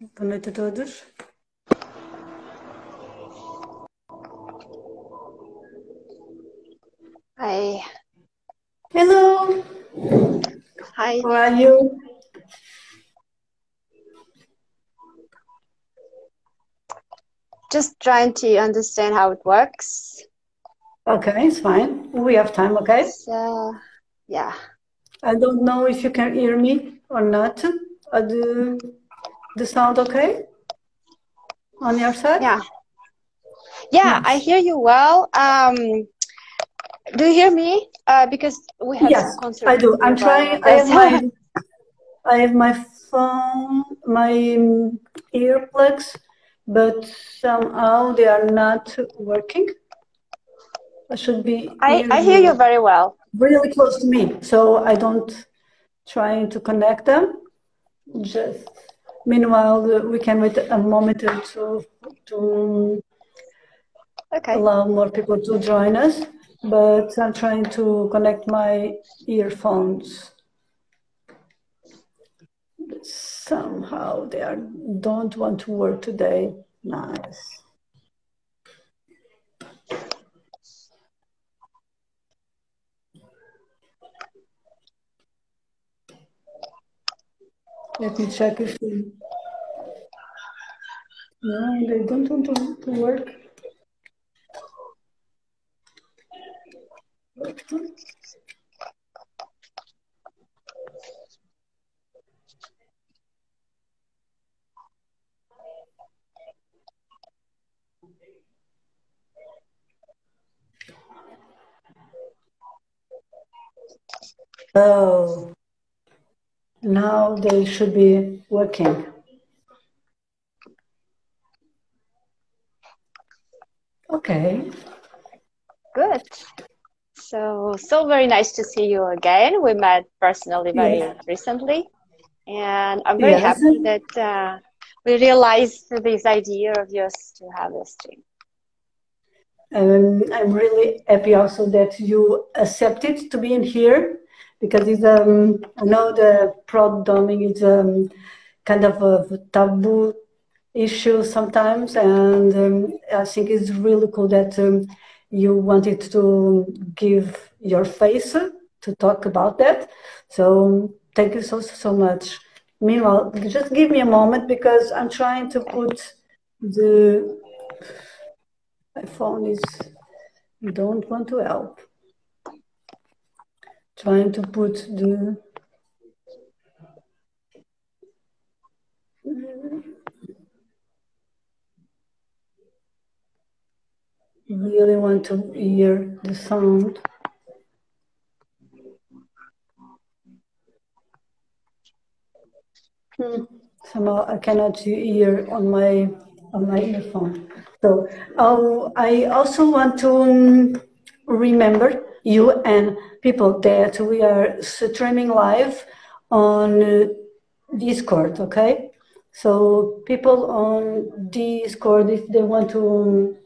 Boa a todos. Hi. Hello. Hi. How are you? Just trying to understand how it works. Okay, it's fine. We have time, okay? So, yeah. I don't know if you can hear me or not. Uh, the, the sound okay? On your side? Yeah. Yeah, Yes. I hear you well. Um, do you hear me? Uh, because we have Yes, I do. I'm trying. I have my I have my phone, my um, earplugs, but somehow they are not working. I should be I, I hear you very well. really close to me, so I don't trying to connect them. Just meanwhile, we can wait a moment or two to Okay. allow more people to join us. But I'm trying to connect my earphones. Somehow they are, don't want to work today. Nice. Let me check if they, no, they don't want to, to work. Oh, now they should be working. Okay. Good. So, so very nice to see you again. We met personally very recently, and I'm very Yes. happy that uh, we realized this idea of yours to have this stream. Um, I'm really happy also that you accepted to be in here because it's um I know the pro doming is um kind of a taboo issue sometimes and um, I think it's really cool that um, you wanted to give your face to talk about that. So thank you so so much. Meanwhile, just give me a moment because I'm trying to put the my phone is don't want to help. Trying to put the really want to hear the sound. Hmm. Somehow I cannot hear on my on my earphone. So I also want to um, remember you and people that we are streaming live on uh, Discord. Okay, so people on Discord, if they want to um,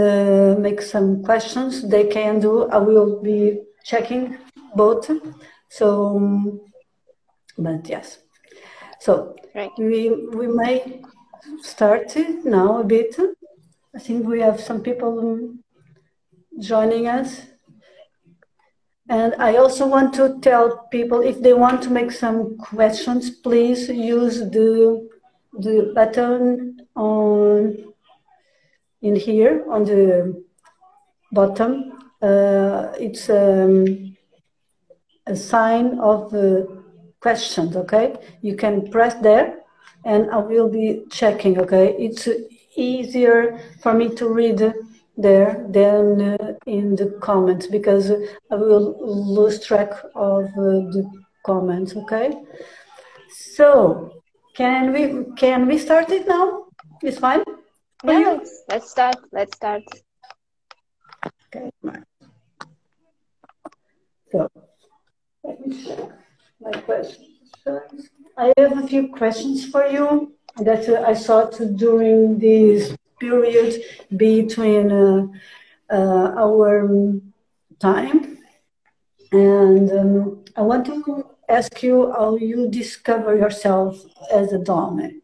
uh, make some questions, they can do. I will be checking both. So, um, but yes. So Right. we we may start now a bit. I think we have some people joining us. And I also want to tell people if they want to make some questions, please use the the button on in here on the bottom. Uh, it's um, a sign of the questions, okay? You can press there and I will be checking, okay? It's easier for me to read there than uh, in the comments because I will lose track of uh, the comments, okay? So, can we can we start it now? It's fine Yeah, you? let's, let's start. Let's start. Okay. So, let me check my questions. I have a few questions for you that uh, I thought during this period between uh, uh, our um, time. And um, I want to ask you how you discover yourself as a dominant.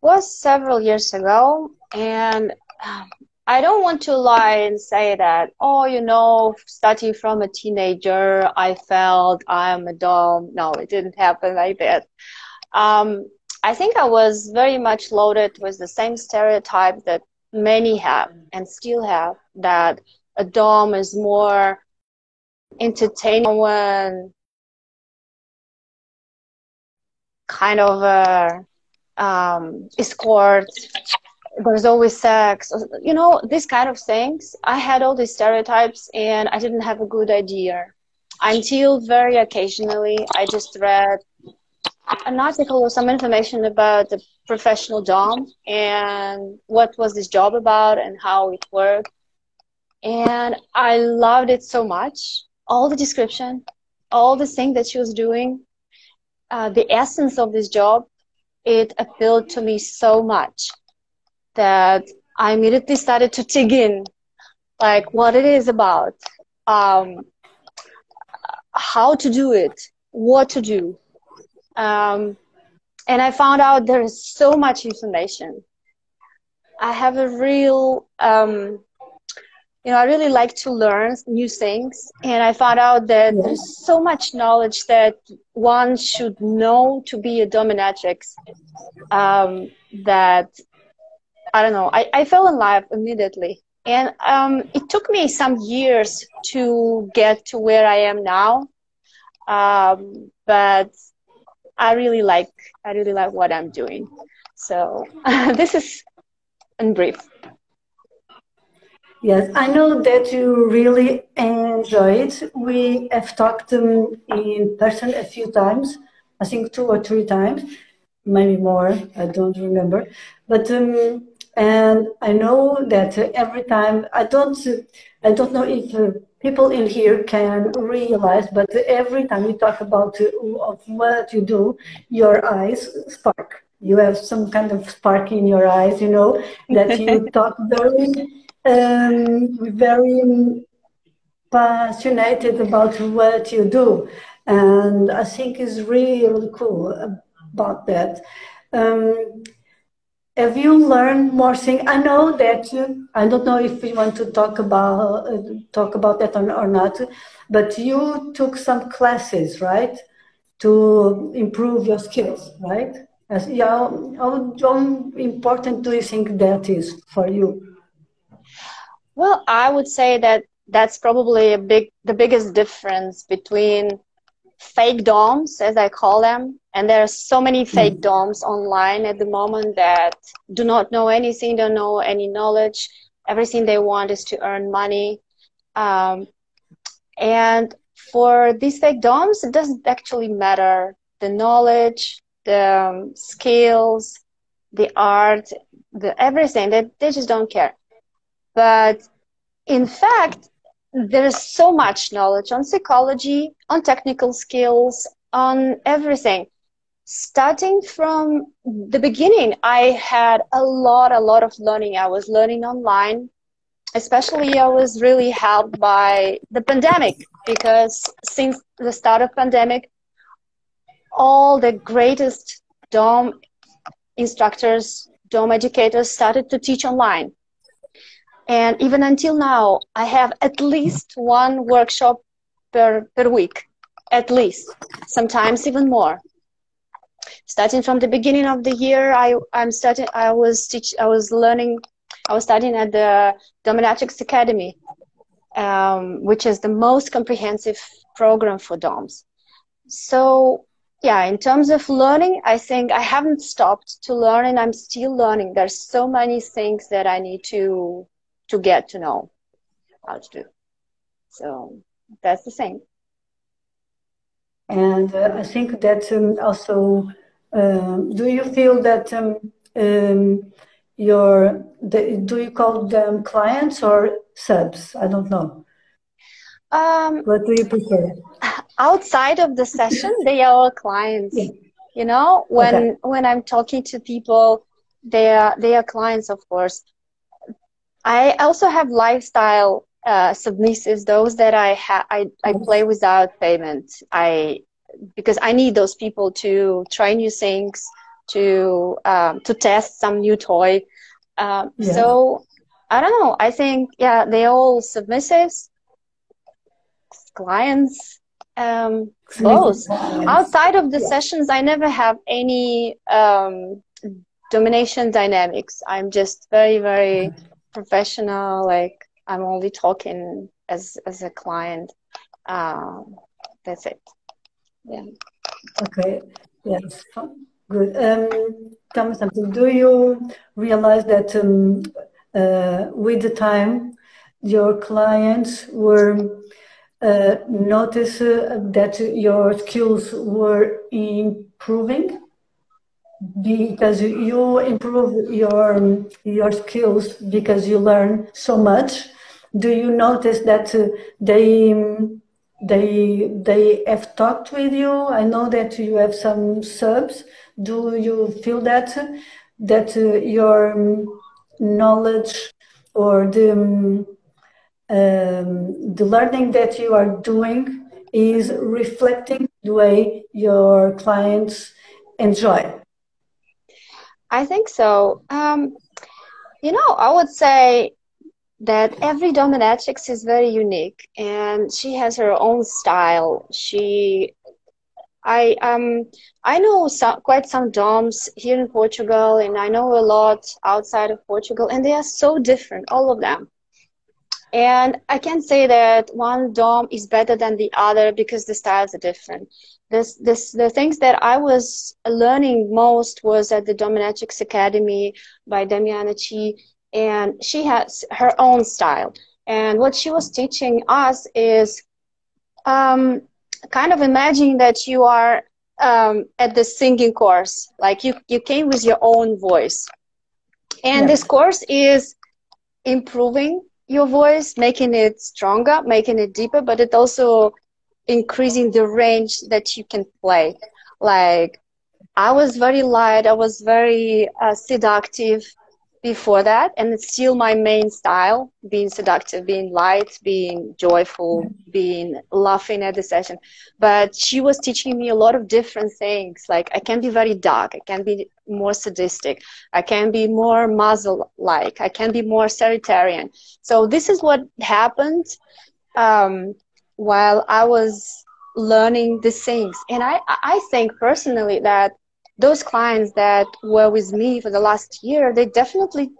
was several years ago, and um, I don't want to lie and say that, oh, you know, starting from a teenager, I felt I'm a dom. No, it didn't happen like that. Um, I think I was very much loaded with the same stereotype that many have and still have that a dom is more entertaining when kind of a um, escort. There's always sex, you know, these kind of things. I had all these stereotypes and I didn't have a good idea until very occasionally I just read an article or some information about the professional dom and what was this job about and how it worked. And I loved it so much. All the description, all the things that she was doing, uh, the essence of this job, it appealed to me so much that I immediately started to dig in, like what it is about, um, how to do it, what to do. Um, and I found out there is so much information. I have a real um, you know, I really like to learn new things. And I found out that there's so much knowledge that one should know to be a dominatrix um, that, I don't know, I, I fell in love immediately. And um, it took me some years to get to where I am now. Um, but I really like, I really like what I'm doing. So this is in brief. Yes, I know that you really enjoy it. We have talked um, in person a few times, I think two or three times, maybe more, I don't remember. But um, and I know that every time I don't I don't know if people in here can realize, but every time you talk about of what you do, your eyes spark. You have some kind of spark in your eyes, you know, that you talk very um, very passionate about what you do. And I think it's really cool about that. Um, have you learned more things? I know that you, I don't know if you want to talk about uh, talk about that or, or not, but you took some classes, right, to improve your skills, right? As, yeah, how, how important do you think that is for you? Well, I would say that that's probably a big, the biggest difference between fake doms, as I call them, and there are so many hmm. fake doms online at the moment that do not know anything, don't know any knowledge. Everything they want is to earn money. Um, and for these fake doms, it doesn't actually matter the knowledge, the um, skills, the art, the everything. They, they just don't care. But in fact, there's so much knowledge on psychology, on technical skills, on everything. Starting from the beginning, I had a lot, a lot of learning. I was learning online. Especially, I was really helped by the pandemic because since the start of pandemic, all the greatest DOM instructors, DOM educators started to teach online. And even until now, I have at least one workshop per, per week, at least, sometimes even more. Starting from the beginning of the year, I, I'm starting, I was teach, I was learning, I was studying at the Dominatrix Academy, um, which is the most comprehensive program for DOMs. So yeah, in terms of learning, I think I haven't stopped to learn and I'm still learning. There's so many things that I need to to get to know how to do. So that's the same. And uh, I think that um, also, um, do you feel that um, um, your, the, do you call them clients or subs? I don't know. Um, what do you prefer? Outside of the session, they are all clients. Yeah. You know, when okay. when I'm talking to people, they are they are clients, of course. I also have lifestyle uh, submissives, those that I ha- I, I play without payment. I because I need those people to try new things, to um, to test some new toy. Um, yeah. So I don't know. I think yeah, they all submissives, clients, um, both. Outside of the yeah. sessions, I never have any um, domination dynamics. I'm just very very professional. Like I'm only talking as as a client. Um, that's it. Yeah. Okay. Yes. Good. Um, tell me something. Do you realize that um, uh, with the time your clients were uh, notice uh, that your skills were improving because you improve your your skills because you learn so much do you notice that uh, they they they have talked with you. I know that you have some subs. Do you feel that that uh, your knowledge or the um, the learning that you are doing is reflecting the way your clients enjoy? I think so. Um, you know i would say that every dominatrix is very unique and she has her own style. She, I um, I know some, quite some doms here in Portugal, and I know a lot outside of Portugal, and they are so different, all of them. And I can't say that one dom is better than the other because the styles are different. This, this, the things that I was learning most was at the Dominatrix Academy by Damiana Chi and she has her own style. And what she was teaching us is um, kind of imagine that you are um, at the singing course, like you, you came with your own voice. And this course is improving your voice, making it stronger, making it deeper, but it also increasing the range that you can play. Like I was very light, I was very uh, seductive, before that and it's still my main style being seductive being light being joyful being laughing at the session. But she was teaching me a lot of different things. Like i can be very dark i can be more sadistic i can be more muzzle like i can be more authoritarian. So this is what happened um, while i was learning these things. And i i think personally that those clients that were with me for the last year, they definitely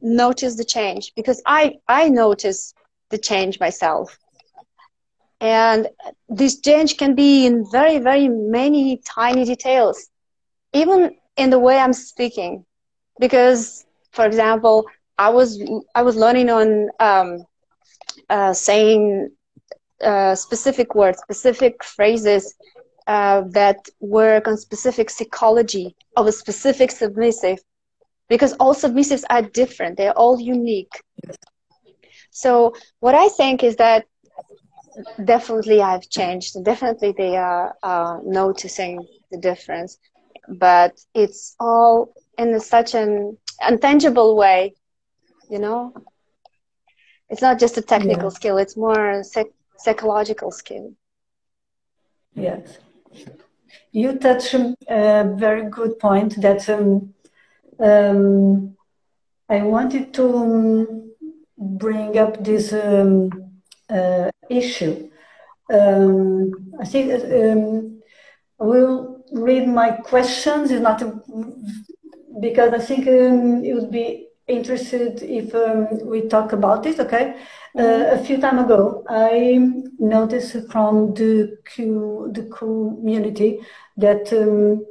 noticed the change because I, I noticed the change myself. And this change can be in very, very many tiny details, even in the way I'm speaking. Because, for example, I was I was learning on um, uh, saying uh, specific words, specific phrases uh, that work on specific psychology of a specific submissive because all submissives are different. They're all unique. So what i think is that definitely i've changed. Definitely they are uh, noticing the difference. But it's all in such an intangible way you know? It's not just a technical yeah. skill. It's more a psych- psychological skill. Yes you touch a very good point that um, um, I wanted to um, bring up this um, uh, issue. Um, I think um, I will read my questions. It's not a, because I think it would be interested if we talk about this. Okay. Uh, a few time ago, I noticed from the Q, the community that um,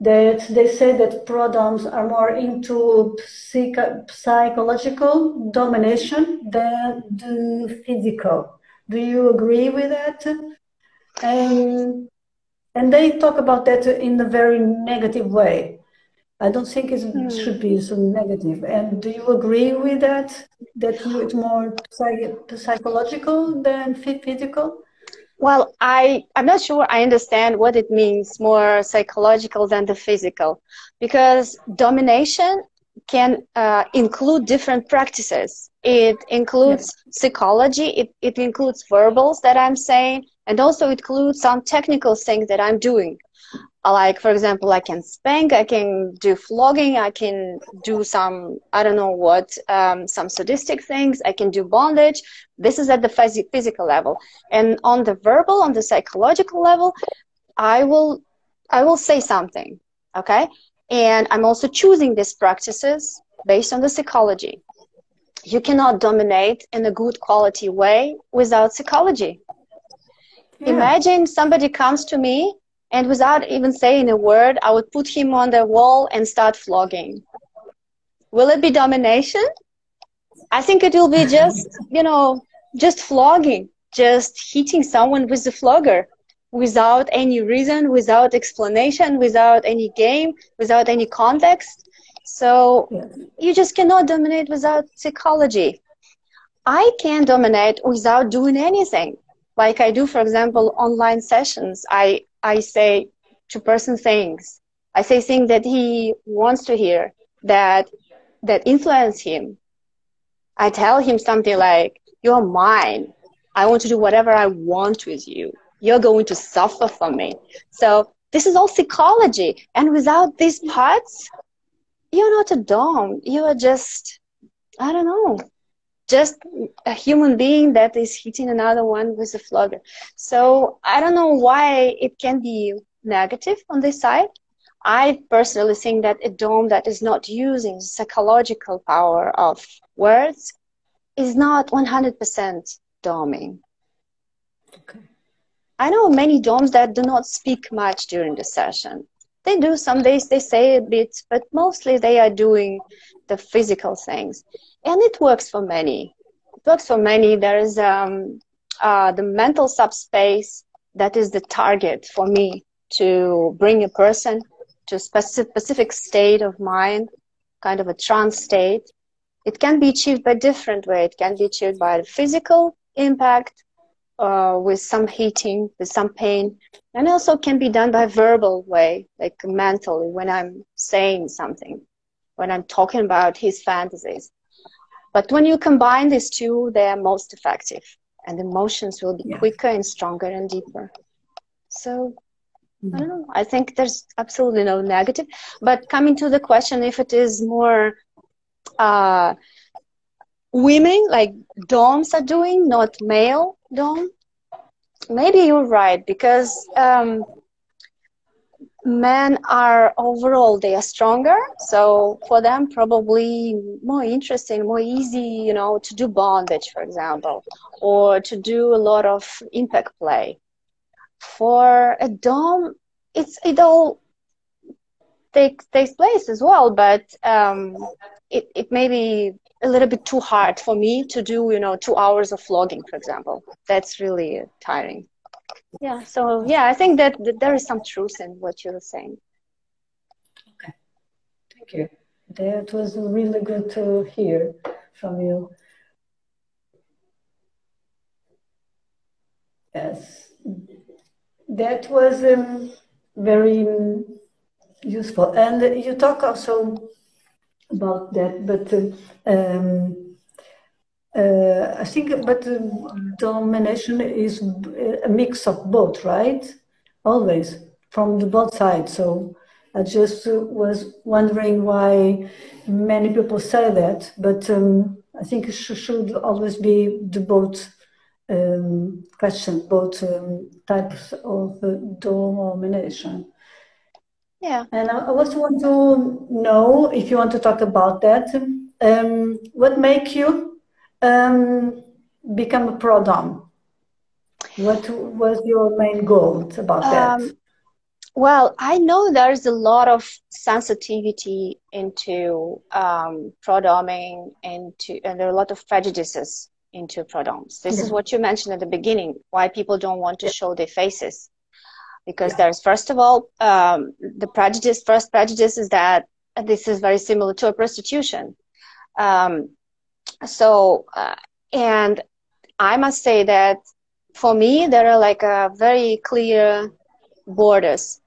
that they say that prodoms are more into psych- psychological domination than the physical. Do you agree with that? Um, and they talk about that in a very negative way. I don't think it hmm. should be so negative. And do you agree with that? That it's more psych- psychological than physical? Well, I I'm not sure I understand what it means more psychological than the physical, because domination can uh, include different practices. It includes yes. psychology. It it includes verbals that I'm saying, and also it includes some technical things that I'm doing like for example i can spank i can do flogging i can do some i don't know what um, some sadistic things i can do bondage. This is at the phys- physical level. And on the verbal on the psychological level i will i will say something okay? And i'm also choosing these practices based on the psychology. You cannot dominate in a good quality way without psychology. Yeah. imagine somebody comes to me and without even saying a word, I would put him on the wall and start flogging. Will it be domination? I think it will be just, you know, just flogging, just hitting someone with the flogger without any reason, without explanation, without any game, without any context. So you just cannot dominate without psychology. I can dominate without doing anything. Like I do, for example, online sessions. I I say to person things. I say things that he wants to hear that that influence him. I tell him something like, "You're mine. I want to do whatever I want with you. You're going to suffer for me." So this is all psychology, and without these parts, you're not a dom. You are just, I don't know, just a human being that is hitting another one with a flogger. So I don't know why it can be negative on this side. I personally think that a dom that is not using psychological power of words is not 100% doming. Okay. I know many doms that do not speak much during the session. They do some days they say a bit, but mostly they are doing the physical things and it works for many. It works for many. There is um, uh, the mental subspace that is the target for me to bring a person to a specific, state of mind, kind of a trance state. It can be achieved by different way. It can be achieved by physical impact, uh, with some heating, with some pain, and also can be done by verbal way, like mentally when I'm saying something, when I'm talking about his fantasies. But when you combine these two, they are most effective, and emotions will be yeah. quicker and stronger and deeper. So mm-hmm. I don't know. I think there's absolutely no negative. But coming to the question, if it is more uh, women like doms are doing, not male dom, maybe you're right because um, men are overall they are stronger. So for them probably more interesting more easy you know to do bondage for example or to do a lot of impact play. For a dom it's it all takes takes place as well but um, it, it may be a little bit too hard for me to do you know two hours of flogging, for example. That's really tiring. Yeah so yeah i think that, that there is some truth in what you're saying. Okay. Thank you. That was really good to hear from you. Yes. That was um, very useful. And you talk also about that but um, uh, I think, but uh, domination is a mix of both, right? Always from the both sides. So I just was wondering why many people say that, but um, I think it should always be the both um, questions, both um, types of uh, domination. Yeah. And I also want to know if you want to talk about that. Um, what make you um, become a pro dom? What was your main goal about that? Um, well, I know there's a lot of sensitivity into um, pro doming, into and there are a lot of prejudices into pro doms. This yeah. is what you mentioned at the beginning. Why people don't want to yeah. show their faces, because yeah. there's first of all um, the prejudice. First prejudice is that this is very similar to a prostitution. Um, so uh, and i must say that for me there are like a very clear borders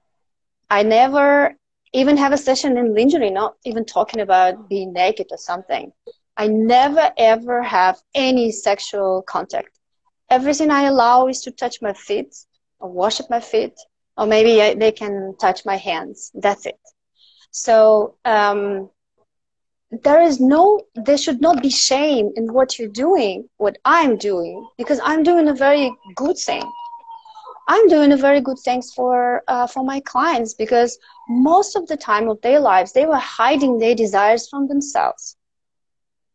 i never even have a session in lingerie not even talking about being naked or something i never ever have any sexual contact everything i allow is to touch my feet or wash up my feet or maybe I, they can touch my hands. That's it. So um, there is no, there should not be shame in what you're doing, what I'm doing, because I'm doing a very good thing. I'm doing a very good things for uh, for my clients because most of the time of their lives they were hiding their desires from themselves.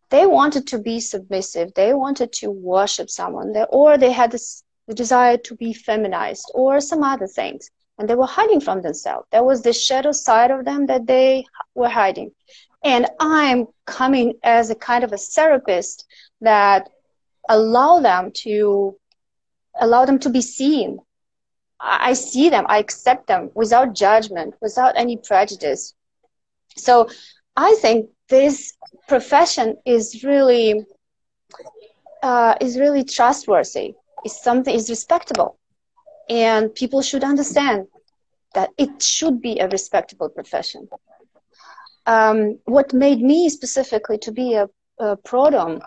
They wanted to be submissive. They wanted to worship someone, they, or they had this, the desire to be feminized, or some other things, and they were hiding from themselves. There was the shadow side of them that they were hiding, and I'm coming as a kind of a therapist that allow them to allow them to be seen I see them, I accept them without judgment, without any prejudice. So I think this profession is really uh, is really trustworthy. It's something is respectable, and people should understand that it should be a respectable profession. Um, what made me specifically to be a, a pro-dom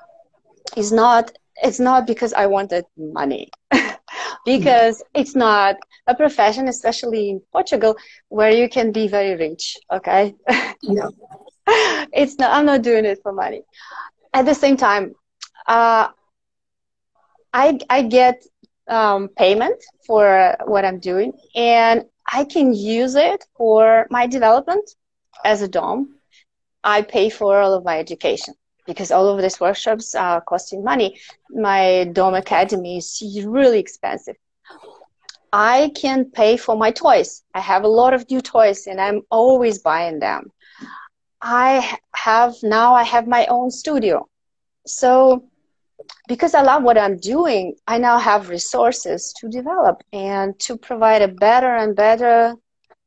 is not it's not because I wanted money. because it's not a profession, especially in Portugal, where you can be very rich. Okay. Yeah. it's not, I'm not doing it for money. At the same time, uh, I, I get um, payment for what I'm doing and I can use it for my development as a DOM. I pay for all of my education because all of these workshops are costing money. My Dom Academy is really expensive. I can pay for my toys. I have a lot of new toys and I'm always buying them. I have now I have my own studio. So because I love what I'm doing, I now have resources to develop and to provide a better and better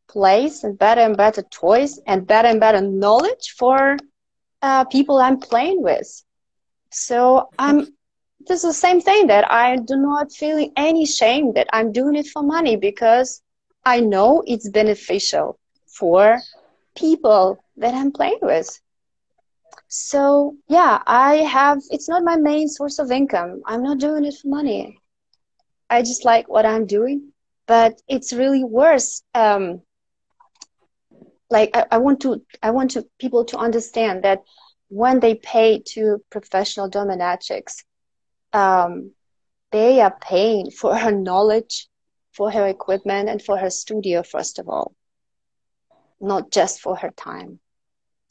place and better and better toys and better and better knowledge for uh, people I'm playing with. So I'm this is the same thing that I do not feel any shame that I'm doing it for money because I know it's beneficial for people that I'm playing with. So yeah, I have it's not my main source of income. I'm not doing it for money. I just like what I'm doing, but it's really worse um, like I, I want to I want to people to understand that when they pay to professional dominatrix, um, they are paying for her knowledge, for her equipment, and for her studio first of all, not just for her time.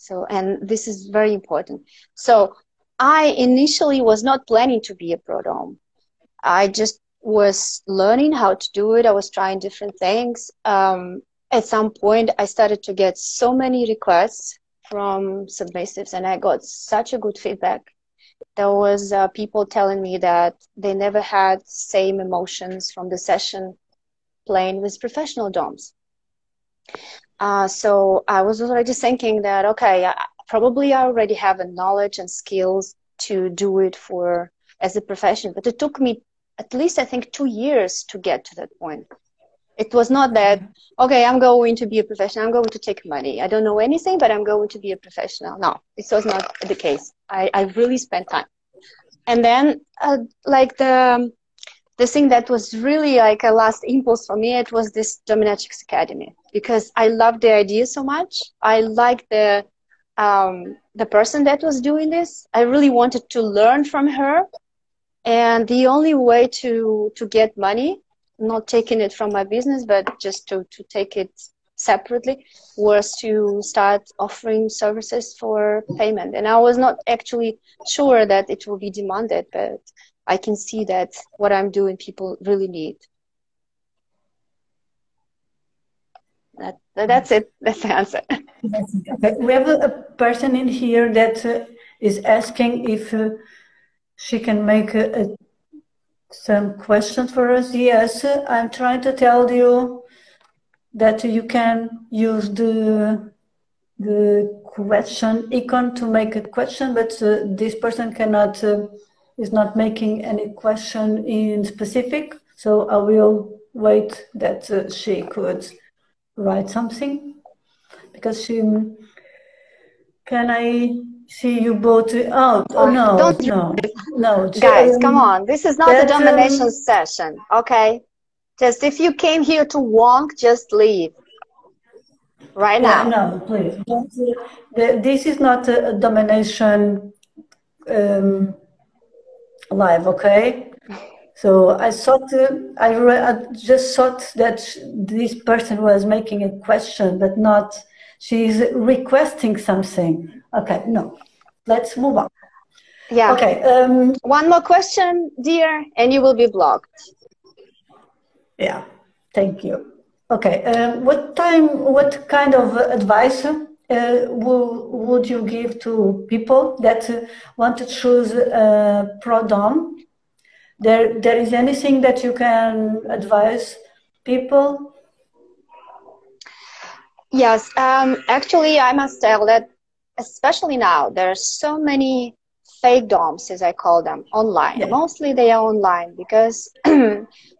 So, and this is very important. So, I initially was not planning to be a pro dom. I just was learning how to do it. I was trying different things. Um, at some point I started to get so many requests from submissives and I got such a good feedback. There was uh, people telling me that they never had same emotions from the session playing with professional DOMs. Uh, so I was already thinking that, okay, I, probably I already have a knowledge and skills to do it for as a profession, but it took me at least I think two years to get to that point. It was not that, okay, I'm going to be a professional, I'm going to take money. I don't know anything, but I'm going to be a professional. No, this was not the case. I, I really spent time. And then, uh, like the, the thing that was really like a last impulse for me, it was this Dominatrix Academy because I loved the idea so much. I liked the, um, the person that was doing this. I really wanted to learn from her. And the only way to, to get money not taking it from my business, but just to, to take it separately was to start offering services for payment. And I was not actually sure that it will be demanded, but I can see that what I'm doing people really need. That, that's it. That's the answer. Okay. We have a, person in here that uh, is asking if uh, she can make a, a some questions for us? Yes, I'm trying to tell you that you can use the the question icon to make a question, but uh, this person cannot uh, is not making any question in specific. So I will wait that uh, she could write something because she can I See you both. Oh, oh no, Don't no, no. Guys, come on. This is not that, a domination um, session, okay? Just if you came here to wonk, just leave right now. No, please. This is not a domination um, live, okay? So I thought, uh, I, re- I just thought that this person was making a question, but not, she's requesting something. Okay, no, let's move on. Yeah. Okay. Um, One more question, dear, and you will be blocked. Yeah, thank you. Okay, um, what time, what kind of advice uh, will, would you give to people that uh, want to choose uh, ProDom? There, there is anything that you can advise people? Yes, um, actually, I must tell that, especially now, there are so many fake DOMs, as I call them, online. Yeah. Mostly they are online because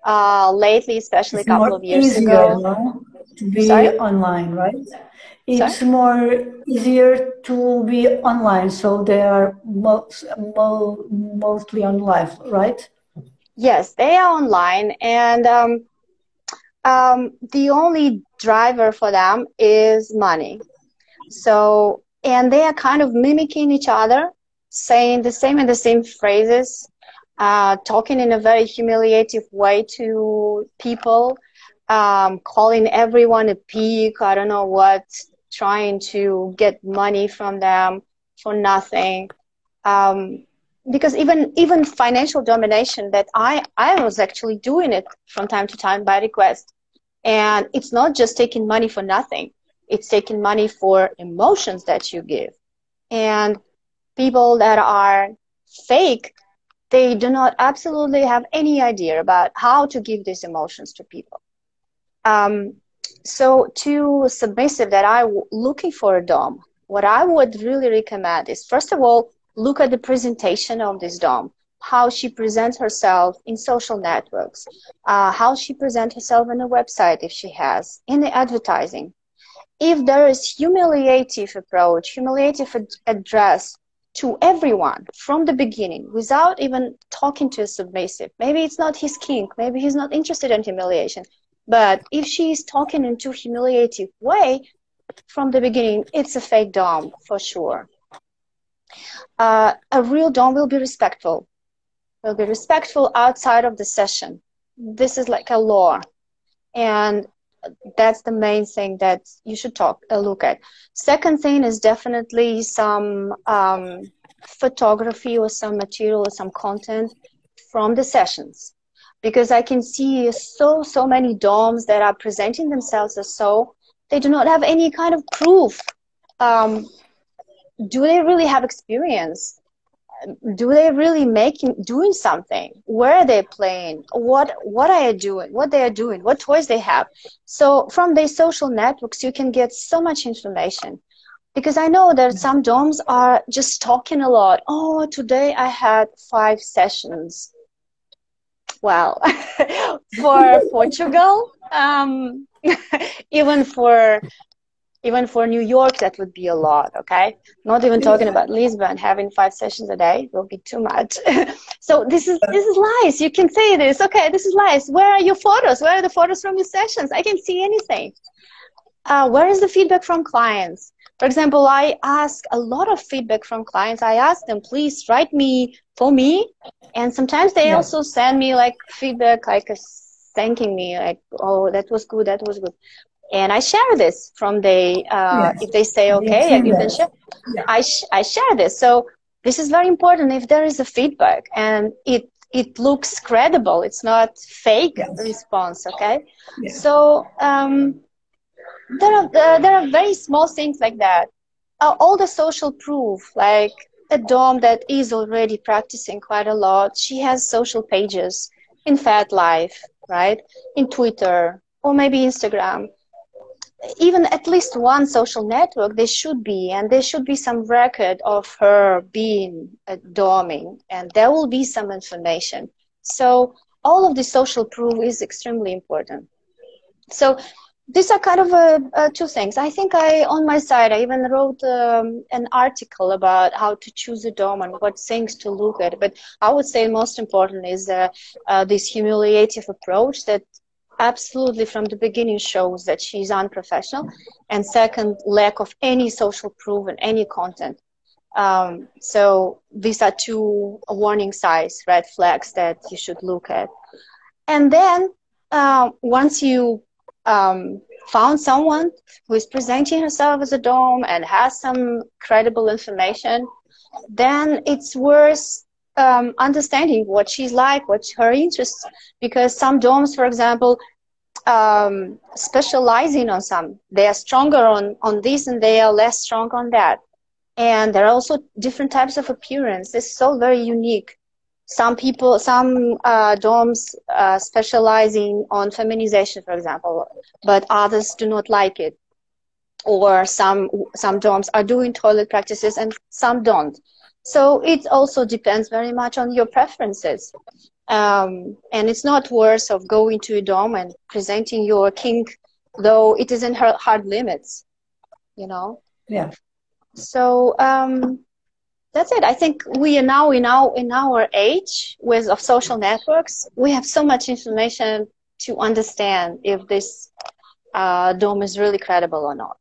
uh, lately, especially it's a couple of years easier, ago, no? to be Sorry? online, right? It's Sorry? more easier to be online, so they are most, mo- mostly on live, right? Yes, they are online, and um, um, the only driver for them is money. So, and they are kind of mimicking each other saying the same and the same phrases, uh, talking in a very humiliative way to people, um, calling everyone a pig, I don't know what, trying to get money from them for nothing. Um, because even even financial domination that I I was actually doing it from time to time by request, and it's not just taking money for nothing; it's taking money for emotions that you give, and people that are fake, they do not absolutely have any idea about how to give these emotions to people. Um, so to submissive that I looking for a dom, what I would really recommend is first of all, look at the presentation of this dom, how she presents herself in social networks, uh, how she presents herself on a website if she has, in the advertising. If there is humiliative approach, humiliative ad- address to everyone from the beginning without even talking to a submissive. Maybe it's not his kink. Maybe he's not interested in humiliation. But if she's talking in too humiliative way from the beginning, it's a fake dom for sure. Uh, a real dom will be respectful. Will be respectful outside of the session. This is like a law, and that's the main thing that you should talk uh, look at second thing is definitely some um, photography or some material or some content from the sessions because i can see so so many doms that are presenting themselves as so they do not have any kind of proof um, do they really have experience? Do they really making doing something? Where are they playing? What what are they doing? What they are doing? What toys they have? So from these social networks you can get so much information. Because i know that some doms are just talking a lot. Oh today i had five sessions. Well for portugal um, even for even for New York, that would be a lot, okay? Not even talking about Lisbon, having five sessions a day will be too much. so this is this is lies. You can say this, okay? This is lies. Where are your photos? Where are the photos from your sessions? I can see anything. Uh, where is the feedback from clients? For example, I ask a lot of feedback from clients. I ask them, please write me for me, and sometimes they yeah. also send me like feedback, like a, thanking me, like, oh, that was good, that was good and I share this from the uh, yes. if they say okay, you can share. Yeah. I sh- I share this. So this is very important. If there is a feedback and it it looks credible, it's not fake yes. response. Okay, yes. so um, there are uh, there are very small things like that. Uh, all the social proof, like a dom that is already practicing quite a lot. She has social pages in FetLife, right? In Twitter or maybe Instagram even at least one social network there should be and there should be some record of her being a doming and there will be some information. So all of the social proof is extremely important. So these are kind of uh, uh, two things. I think i on my side i even wrote um, an article about how to choose a dom and what things to look at. But i would say most important is uh, uh this humiliative approach that absolutely from the beginning shows that she's unprofessional. And second lack of any social proof and any content. Um, so these are two warning signs red flags that you should look at. And then uh, once you um, found someone who is presenting herself as a dom and has some credible information then it's worth um, understanding what she's like, what's her interests, because some doms, for example, um, specializing on some, they are stronger on on this and they are less strong on that, and there are also different types of appearance. It's so very unique. Some people, some uh, doms uh, specializing on feminization, for example, but others do not like it or some some doms are doing toilet practices and some don't so it also depends very much on your preferences. Um, and it's not worse of going to a dom and presenting your kink, though it is in her hard limits, you know? Yeah. So, um, that's it. I think we are now in our, in our age with of social networks, we have so much information to understand if this, uh, dom is really credible or not.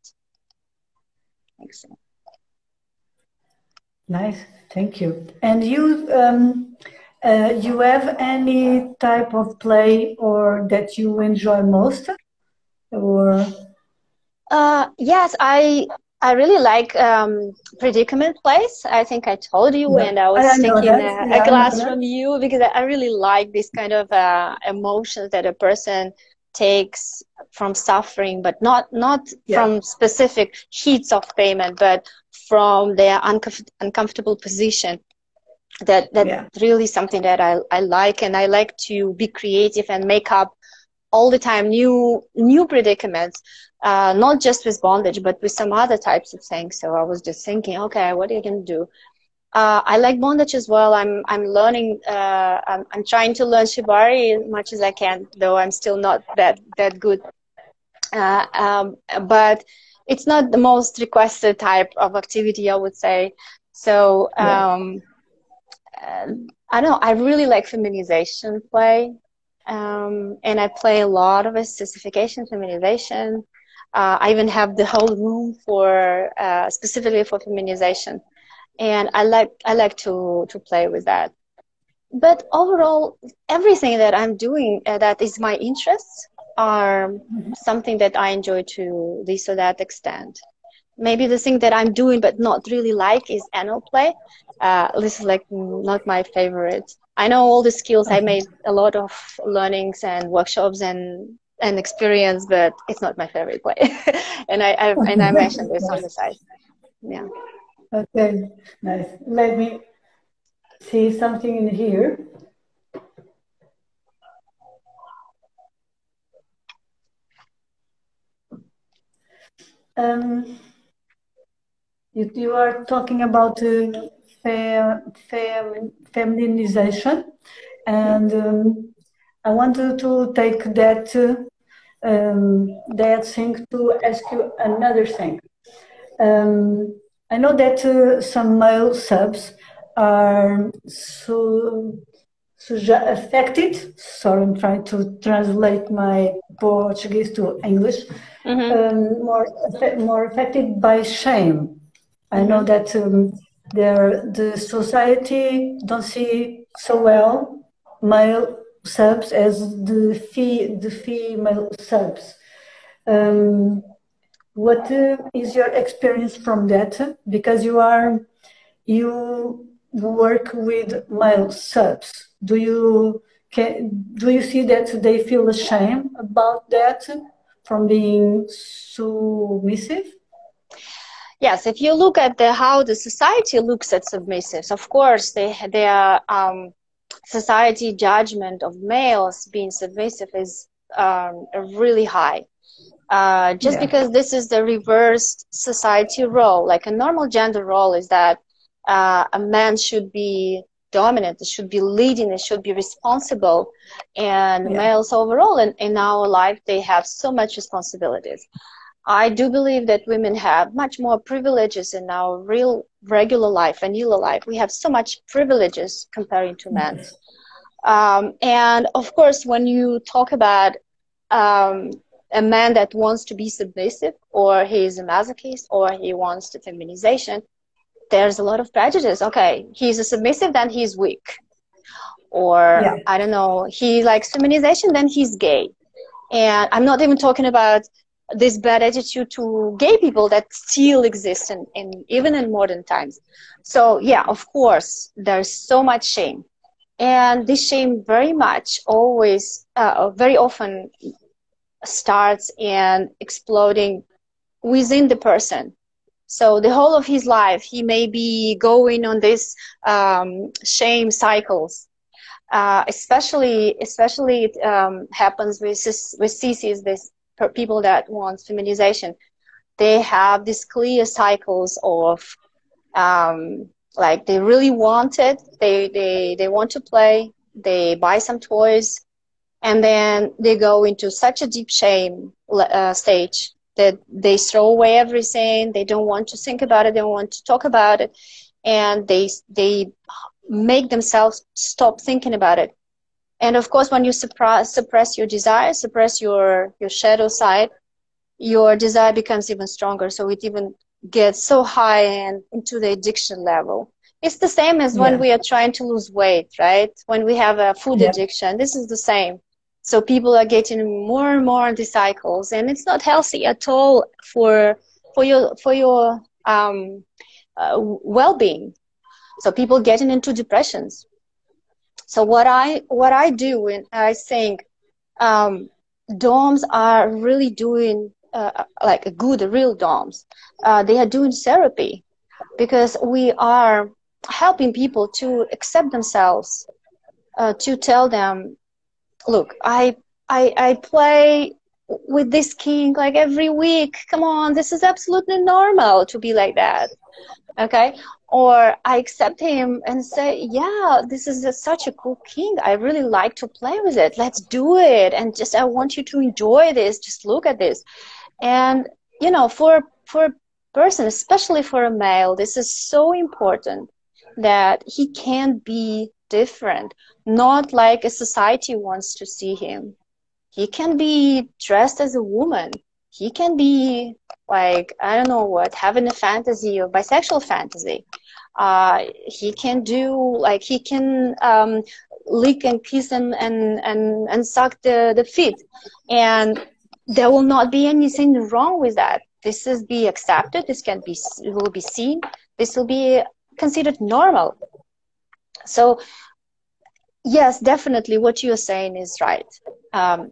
Thanks. Nice, thank you. And you, um, uh, you have any type of play or that you enjoy most, or? Uh, yes, I I really like um, predicament plays. I think I told you yeah. and I was I taking a, yeah, a from you because I really like this kind of uh, emotions that a person takes from suffering, but not not yeah. from specific heats of payment, but from their uncomf- uncomfortable position. That that yeah. really something that I, I like, and I like to be creative and make up all the time new new predicaments, uh, not just with bondage, but with some other types of things. So I was just thinking, okay, what are you gonna do? Uh, I like bondage as well. I'm I'm learning. Uh, I'm I'm trying to learn shibari as much as I can, though I'm still not that that good. Uh, um, but it's not the most requested type of activity, I would say. So um, yeah. I don't know. I really like feminization play, um, and I play a lot of sissification feminization. Uh, I even have the whole room for uh, specifically for feminization and I like I like to to play with that. But overall, everything that I'm doing uh, that is my interests are something that I enjoy to this or that extent. Maybe the thing that I'm doing but not really like is anal play. Uh, this is like not my favorite. I know all the skills. I made a lot of learnings and workshops and and experience, but it's not my favorite play. and I, I and I mentioned this on the side. Yeah. Okay, nice. Let me see something in here. Um, you, you are talking about uh, fem, fem, feminization, and um, I wanted to take that uh, um, that thing to ask you another thing. Um, I know that uh, some male subs are so, so affected. Sorry, I'm trying to translate my Portuguese to English. Mm-hmm. Um, more more affected by shame. I know that um, the society don't see so well male subs as the fee, the female subs. Um, what uh, is your experience from that? Because you are you work with male subs. Do you can, do you see that they feel ashamed about that from being submissive? Yes, if you look at the, how the society looks at submissives, of course, they, their um, society judgment of males being submissive is um, really high. Uh, just yeah. because this is the reversed society role. Like a normal gender role is that uh, a man should be dominant, they should be leading, they should be responsible. And yeah. males overall in, in our life, they have so much responsibilities. I do believe that women have much more privileges in our real regular life, vanilla life. We have so much privileges comparing to men. Um, and of course, when you talk about um, a man that wants to be submissive or he is a masochist or he wants the feminization, there's a lot of prejudice. Okay, he's a submissive, then he's weak. Or, yeah. I don't know, he likes feminization, then he's gay. And I'm not even talking about this bad attitude to gay people that still exist in, in even in modern times. So yeah, of course, there's so much shame. And this shame very much always, uh, very often starts and exploding within the person. So the whole of his life, he may be going on this um, shame cycles. Uh, especially, especially it um, happens with with sissies, this people that want feminization. They have these clear cycles of um, like they really want it. They they they want to play. They buy some toys and then they go into such a deep shame uh, stage that they throw away everything. They don't want to think about it. They don't want to talk about it. And they they make themselves stop thinking about it. And of course when you suppress suppress your desire suppress your your shadow side your desire becomes even stronger. So it even gets so high and into the addiction level. It's the same as yeah. when we are trying to lose weight right? When we have a food yeah. addiction this is the same so people are getting more and more into cycles, and it's not healthy at all for for your for your um, uh, well-being. So people getting into depressions. So what I what I do, and I think um, DOMs are really doing uh, like a good real DOMs. Uh, they are doing therapy because we are helping people to accept themselves, uh, to tell them look, I I I play with this kink like every week. Come on, this is absolutely normal to be like that. Okay? Or I accept him and say, yeah, this is a, such a cool kink. I really like to play with it. Let's do it. And just, I want you to enjoy this. Just look at this. And, you know, for, for a person, especially for a male, this is so important that he can be different, not like a society wants to see him. He can be dressed as a woman. He can be like, I don't know what, having a fantasy or bisexual fantasy. Uh, he can do like he can um, lick and kiss and and and, and suck the, the feet and there will not be anything wrong with that this is be accepted this can be will be seen this will be considered normal so, yes, definitely what you're saying is right. Um,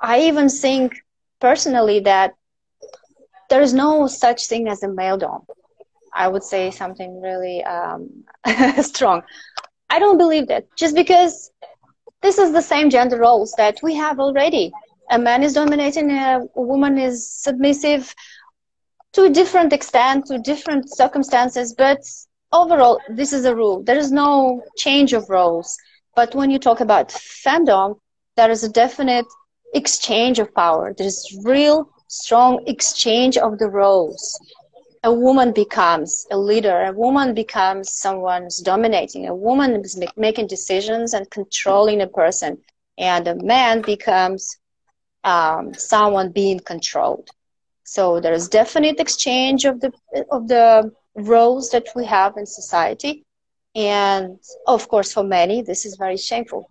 I even think personally that there is no such thing as a male dom. I would say something really um, strong. I don't believe that just because this is the same gender roles that we have already. A man is dominating, a woman is submissive to a different extent, to different circumstances, but overall, this is a rule. There is no change of roles. But when you talk about femdom, there is a definite exchange of power. There is real strong exchange of the roles. A woman becomes a leader. A woman becomes someone who's dominating. A woman is make, making decisions and controlling a person. And a man becomes um, someone being controlled. So there is definite exchange of the of the roles that we have in society. And of course, for many, this is very shameful.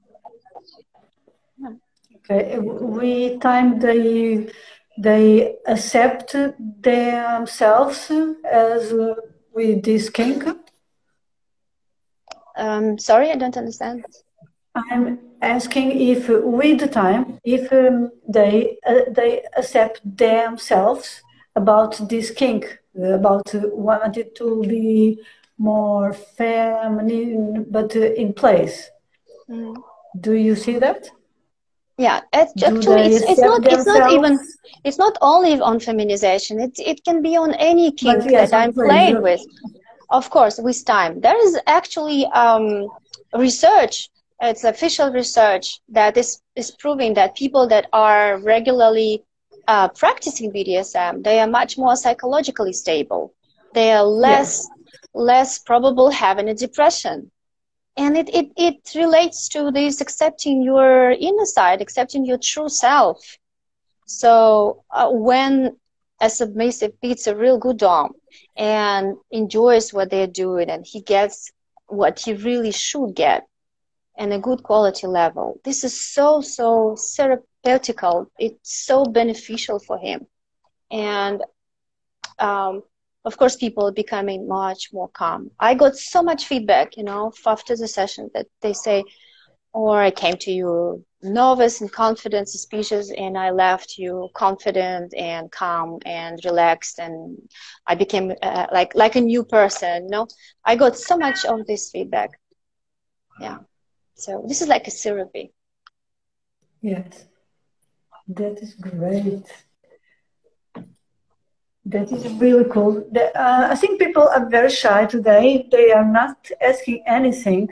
Okay, we time they they accept themselves as with this kink. Um, sorry, I don't understand. I'm asking if, with the time, if um, they uh, they accept themselves about this kink about wanted to be more feminine, but in place. Mm. Do you see that? Yeah, it's, actually, it's, it's not. Themselves? It's not even. It's not only on feminization. It it can be on any kink yes, that I'm playing with. Of course, with time, there is actually um, research. It's official research that is is proving that people that are regularly uh, practicing BDSM, they are much more psychologically stable. They are less less probable having a depression. And it, it, it relates to this accepting your inner side, accepting your true self. So uh, when a submissive beats a real good dom and enjoys what they're doing and he gets what he really should get and a good quality level. This is so, so therapeutical. It's so beneficial for him. And, um, of course, people becoming much more calm. I got so much feedback, you know, after the session that they say, or I came to you novice and confident, suspicious, and I left you confident and calm and relaxed, and I became uh, like like a new person. You know, I got so much of this feedback. Yeah, so this is like a therapy. Yes, that is great. That is really cool. The, uh, I think people are very shy today. They are not asking anything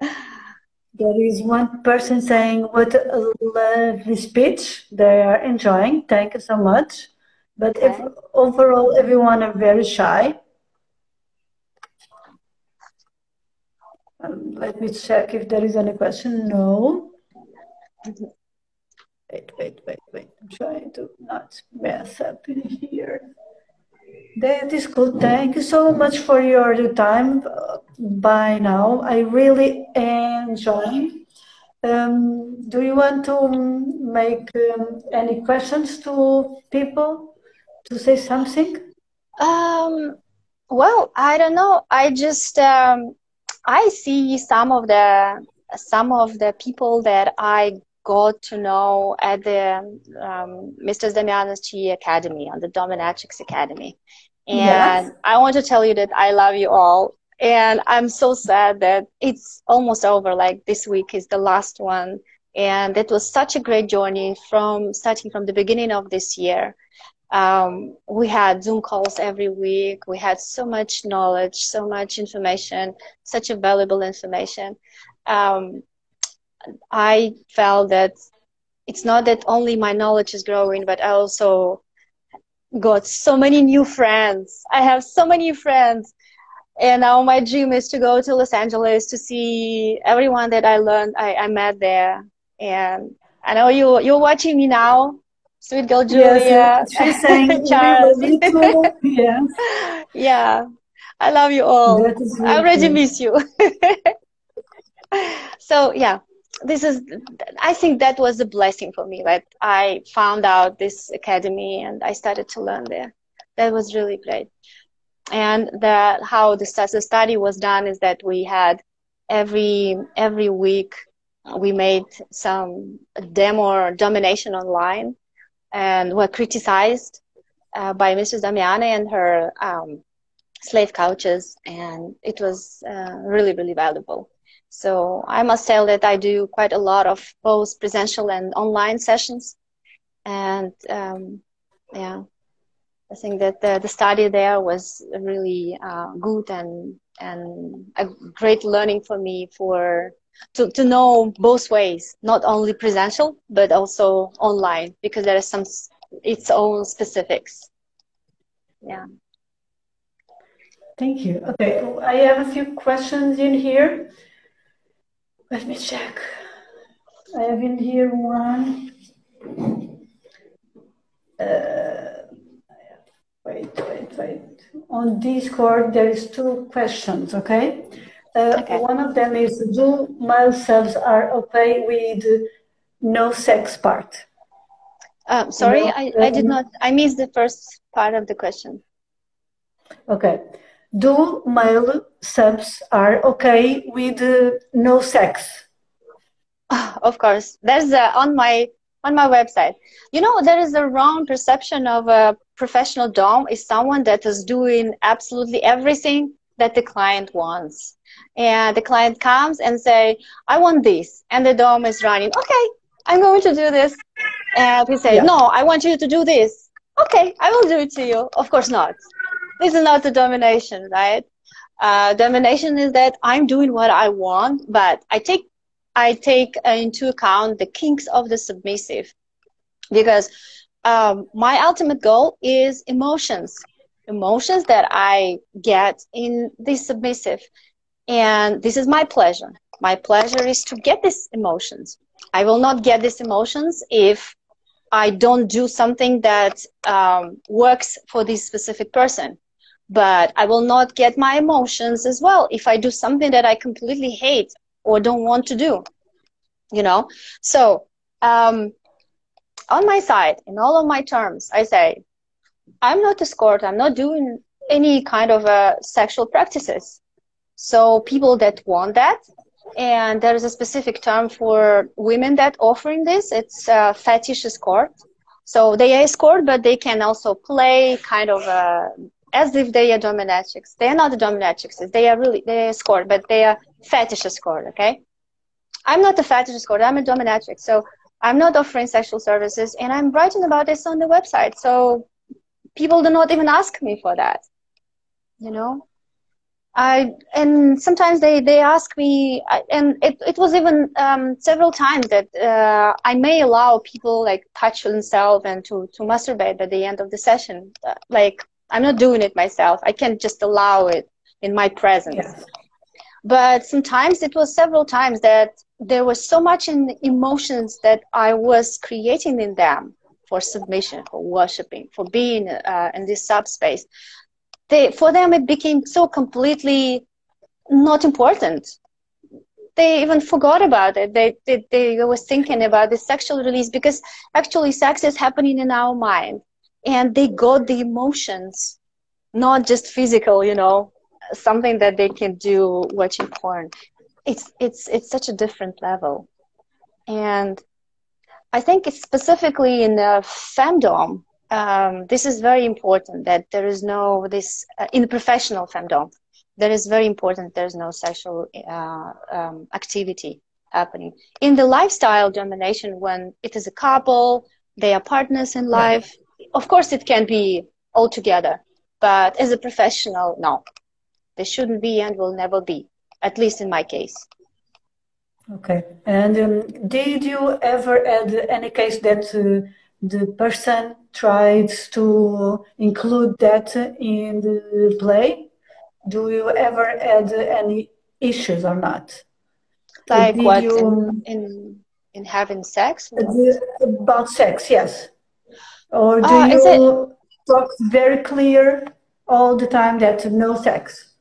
There is one person saying, What a lovely speech. They are enjoying. Thank you so much. But okay. if overall everyone are very shy, um, let me check if there is any question. No. Wait, wait, wait, wait. I'm trying to not mess up in here. That is good. Thank you so much for your time. By now, I really enjoy. Um, do you want to make um, any questions to people to say something? Um, well, I don't know. I just um, I see some of the some of the people that I got to know at the um, Mr. Damiana's Academy, on the Dominatrix Academy. And yes. I want to tell you that I love you all. And I'm so sad that it's almost over. Like this week is the last one. And it was such a great journey from starting from the beginning of this year. Um, we had Zoom calls every week. We had so much knowledge, so much information, such a valuable information. Um, I felt that it's not that only my knowledge is growing, but I also got so many new friends. I have so many friends. And now my dream is to go to Los Angeles to see everyone that I learned, I, I met there. And I know you, you're watching me now. Sweet girl Julia. Yes, she's saying Charles. yes. Yeah. I love you all. I already miss you. so yeah, this is i think that was a blessing for me that i found out this academy and i started to learn there. That was really great. And that how the, study was done is that we had every every week we made some demo or domination online and were criticized uh, by mrs damiana and her um, slave coaches and it was uh, really really valuable so I must tell that I do quite a lot of both presential and online sessions. And um, yeah, I think that the, the study there was really uh, good and and a great learning for me for to, to know both ways, not only presential but also online because there are some its own specifics. Yeah. Thank you. Okay, I have a few questions in here. Let me check. I have in here one. Uh, wait, wait, wait. On Discord, there is two questions, okay? Uh, okay. One of them is, do male subs are okay with no sex part? Um, sorry, I, I did not, I missed the first part of the question. Okay do male subs are okay with uh, no sex? of course, there's uh, on my on my website. You know, there is a wrong perception of a professional dom is someone that is doing absolutely everything that the client wants. And the client comes and say, I want this. And the dom is running, okay, I'm going to do this. And we say, yeah. no, I want you to do this. Okay, I will do it to you. Of course not this is not the domination, right? Uh, domination is that I'm doing what I want, but I take I take into account the kinks of the submissive, because um, my ultimate goal is emotions, emotions that I get in this submissive, and this is my pleasure. My pleasure is to get these emotions, I will not get these emotions if I don't do something that um, works for this specific person. But I will not get my emotions as well if I do something that I completely hate or don't want to do. You know? So, um, on my side, in all of my terms, I say, I'm not a escort. I'm not doing any kind of uh, sexual practices. So people that want that, and there is a specific term for women that offering this. It's uh, fetish escort. So they are escort, but they can also play kind of uh, as if they are dominatrix. They are not dominatrixes. They are really they are escort, but they are fetish escort. Okay, I'm not a fetish escort. I'm a dominatrix. So I'm not offering sexual services, and I'm writing about this on the website. So people do not even ask me for that. You know, I and sometimes they they ask me, and it it was even um, several times that uh, I may allow people like touch themselves and to to masturbate at the end of the session. Uh, like I'm not doing it myself. I can't just allow it in my presence. Yes. But sometimes it was several times that there was so much in emotions that I was creating in them for submission, for worshiping, for being uh, in this subspace they for them it became so completely not important they even forgot about it they, they they was thinking about the sexual release because actually sex is happening in our mind and they got the emotions not just physical you know something that they can do watching porn. It's it's it's such a different level. And i think it's specifically in the femdom um, this is very important that there is no this uh, in the professional femdom that is very important there's no sexual uh, um, activity happening. In the lifestyle domination when it is a couple they are partners in life right. Of course it can be all together but as a professional no there shouldn't be and will never be at least in my case okay and um, did you ever add any case that uh, the person tried to include that in the play? Do you ever add any issues or not? Like what you, in, in, in having sex? about sex, yes. Or do uh, you talk very clear all the time that no sex?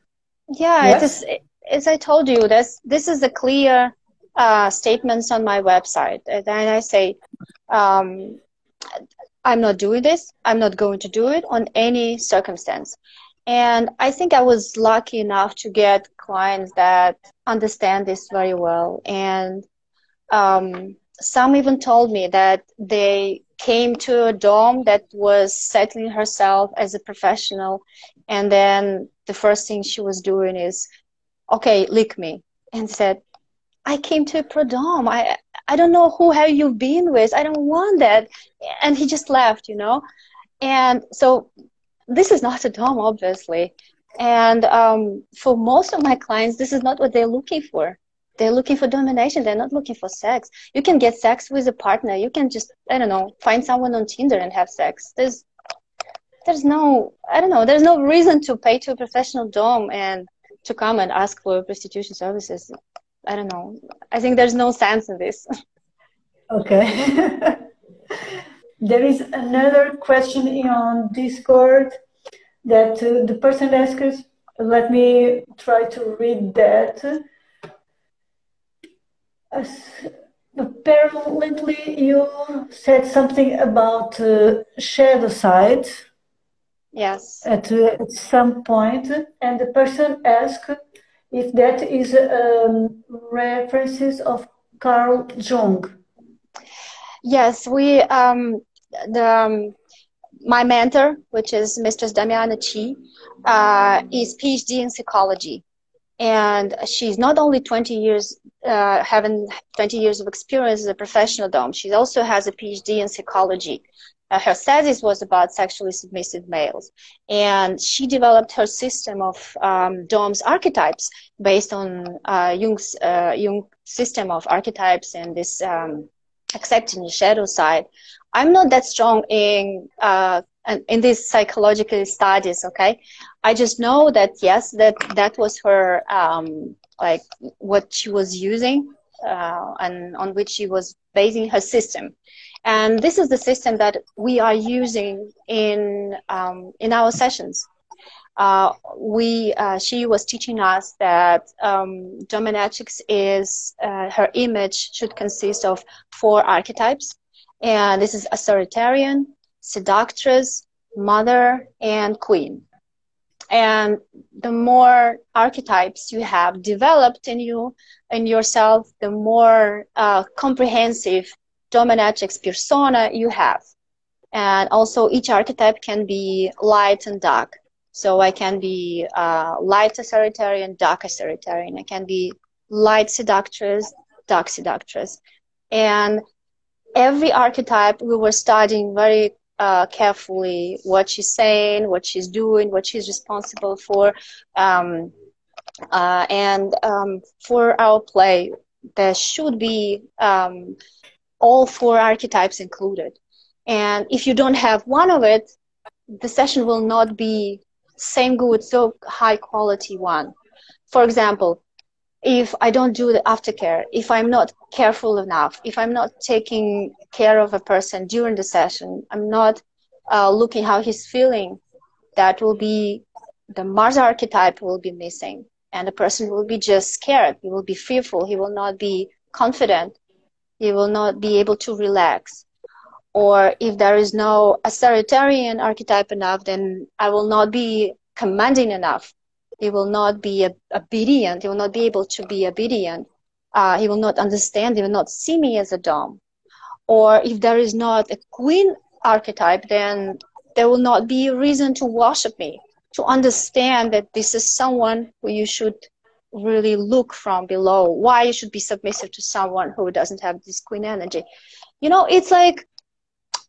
Yeah, yes? it is. As I told you, this this is a clear uh, statements on my website, and I say um, I'm not doing this. I'm not going to do it on any circumstance. And I think I was lucky enough to get clients that understand this very well. And um, some even told me that they came to a dom that was settling herself as a professional. And then the first thing she was doing is, okay, lick me. And said, I came to a Prodom. I I don't know who have you been with. I don't want that. And he just left, you know. And so this is not a dom, obviously. And um, for most of my clients, this is not what they're looking for. They're looking for domination. They're not looking for sex. You can get sex with a partner. You can just, I don't know, find someone on Tinder and have sex. There's, there's no, I don't know, there's no reason to pay to a professional dom and to come and ask for prostitution services. I don't know. I think there's no sense in this. Okay. there is another question on Discord that uh, the person asks. Let me try to read that. Apparently, you said something about uh, shadow side. Yes. At, uh, at some point, and the person asked if that is um, references of Carl Jung. Yes, we um, the um, my mentor, which is Mistress Damiana Chi, uh, is PhD in psychology, and she's not only 20 years uh, having 20 years of experience as a professional dom. She also has a PhD in psychology uh, her thesis was about sexually submissive males. And she developed her system of um, DOMS archetypes based on uh, Jung's uh, Jung system of archetypes and this um, accepting the shadow side. I'm not that strong in uh, in these psychological studies. Okay, I just know that yes, that that was her um, like what she was using uh, and on which she was basing her system. And this is the system that we are using in um, in our sessions. Uh, we uh, she was teaching us that um, dominatrix is uh, her image should consist of four archetypes, and this is authoritarian, seductress, mother, and queen. And the more archetypes you have developed in you in yourself, the more uh, comprehensive dominatrix persona you have. And also each archetype can be light and dark. So I can be uh, light authoritarian, dark authoritarian. I can be light seductress, dark seductress. And every archetype we were studying very uh, carefully what she's saying, what she's doing, what she's responsible for. Um, uh, and um, for our play, there should be um, all four archetypes included. And if you don't have one of it, the session will not be same good, so high quality one. For example, if I don't do the aftercare, if I'm not careful enough, if I'm not taking care of a person during the session, I'm not uh, looking how he's feeling, that will be the Mars archetype will be missing, and the person will be just scared. He will be fearful. He will not be confident he will not be able to relax. Or if there is no authoritarian archetype enough, then I will not be commanding enough. He will not be obedient. He will not be able to be obedient. Uh, he will not understand. He will not see me as a dom. Or if there is not a queen archetype, then there will not be a reason to worship me, to understand that this is someone who you should really look from below why you should be submissive to someone who doesn't have this queen energy you know it's like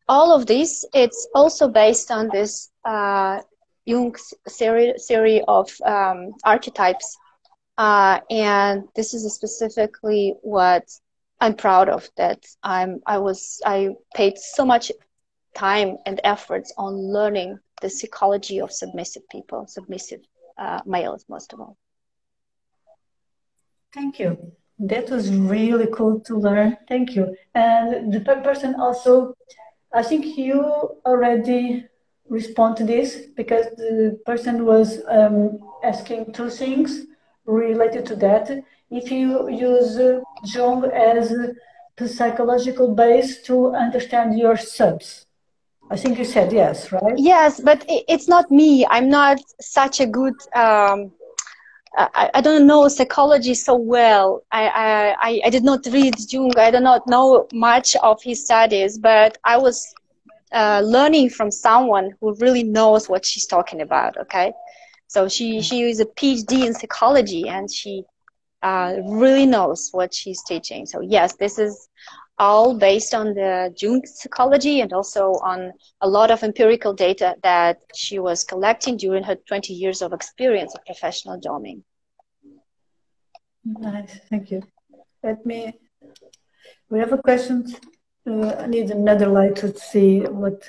all of this it's also based on this uh, jung's theory, of um, archetypes uh, and this is specifically what i'm proud of that i'm i was i paid so much time and efforts on learning the psychology of submissive people submissive uh, males most of all Thank you. That was really cool to learn. Thank you. And the person also, I think you already respond to this because the person was um, asking two things related to that. If you use uh, Jung as the psychological base to understand your subs, I think you said yes, right? Yes, but it's not me. I'm not such a good um, I, I don't know psychology so well. I, I, I did not read Jung. I do not know much of his studies, but I was uh, learning from someone who really knows what she's talking about. Okay, so she she is a PhD in psychology and she uh, really knows what she's teaching. So yes, this is all based on the Jung psychology and also on a lot of empirical data that she was collecting during her 20 years of experience of professional doming. Nice, thank you. Let me, we have a question. Uh, I need another light to see what,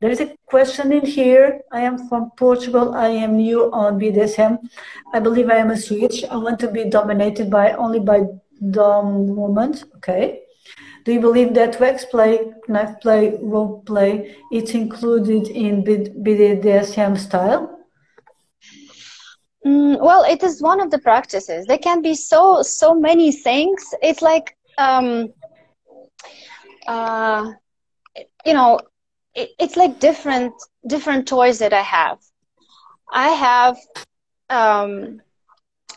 there is a question in here. I am from Portugal. I am new on BDSM. I believe I am a switch. I want to be dominated by only by dom women. Okay. Do you believe that wax play, knife play, role play, it's included in BDSM style? Mm, well, it is one of the practices. There can be so so many things. It's like um, uh, you know, it, it's like different different toys that I have. I have um,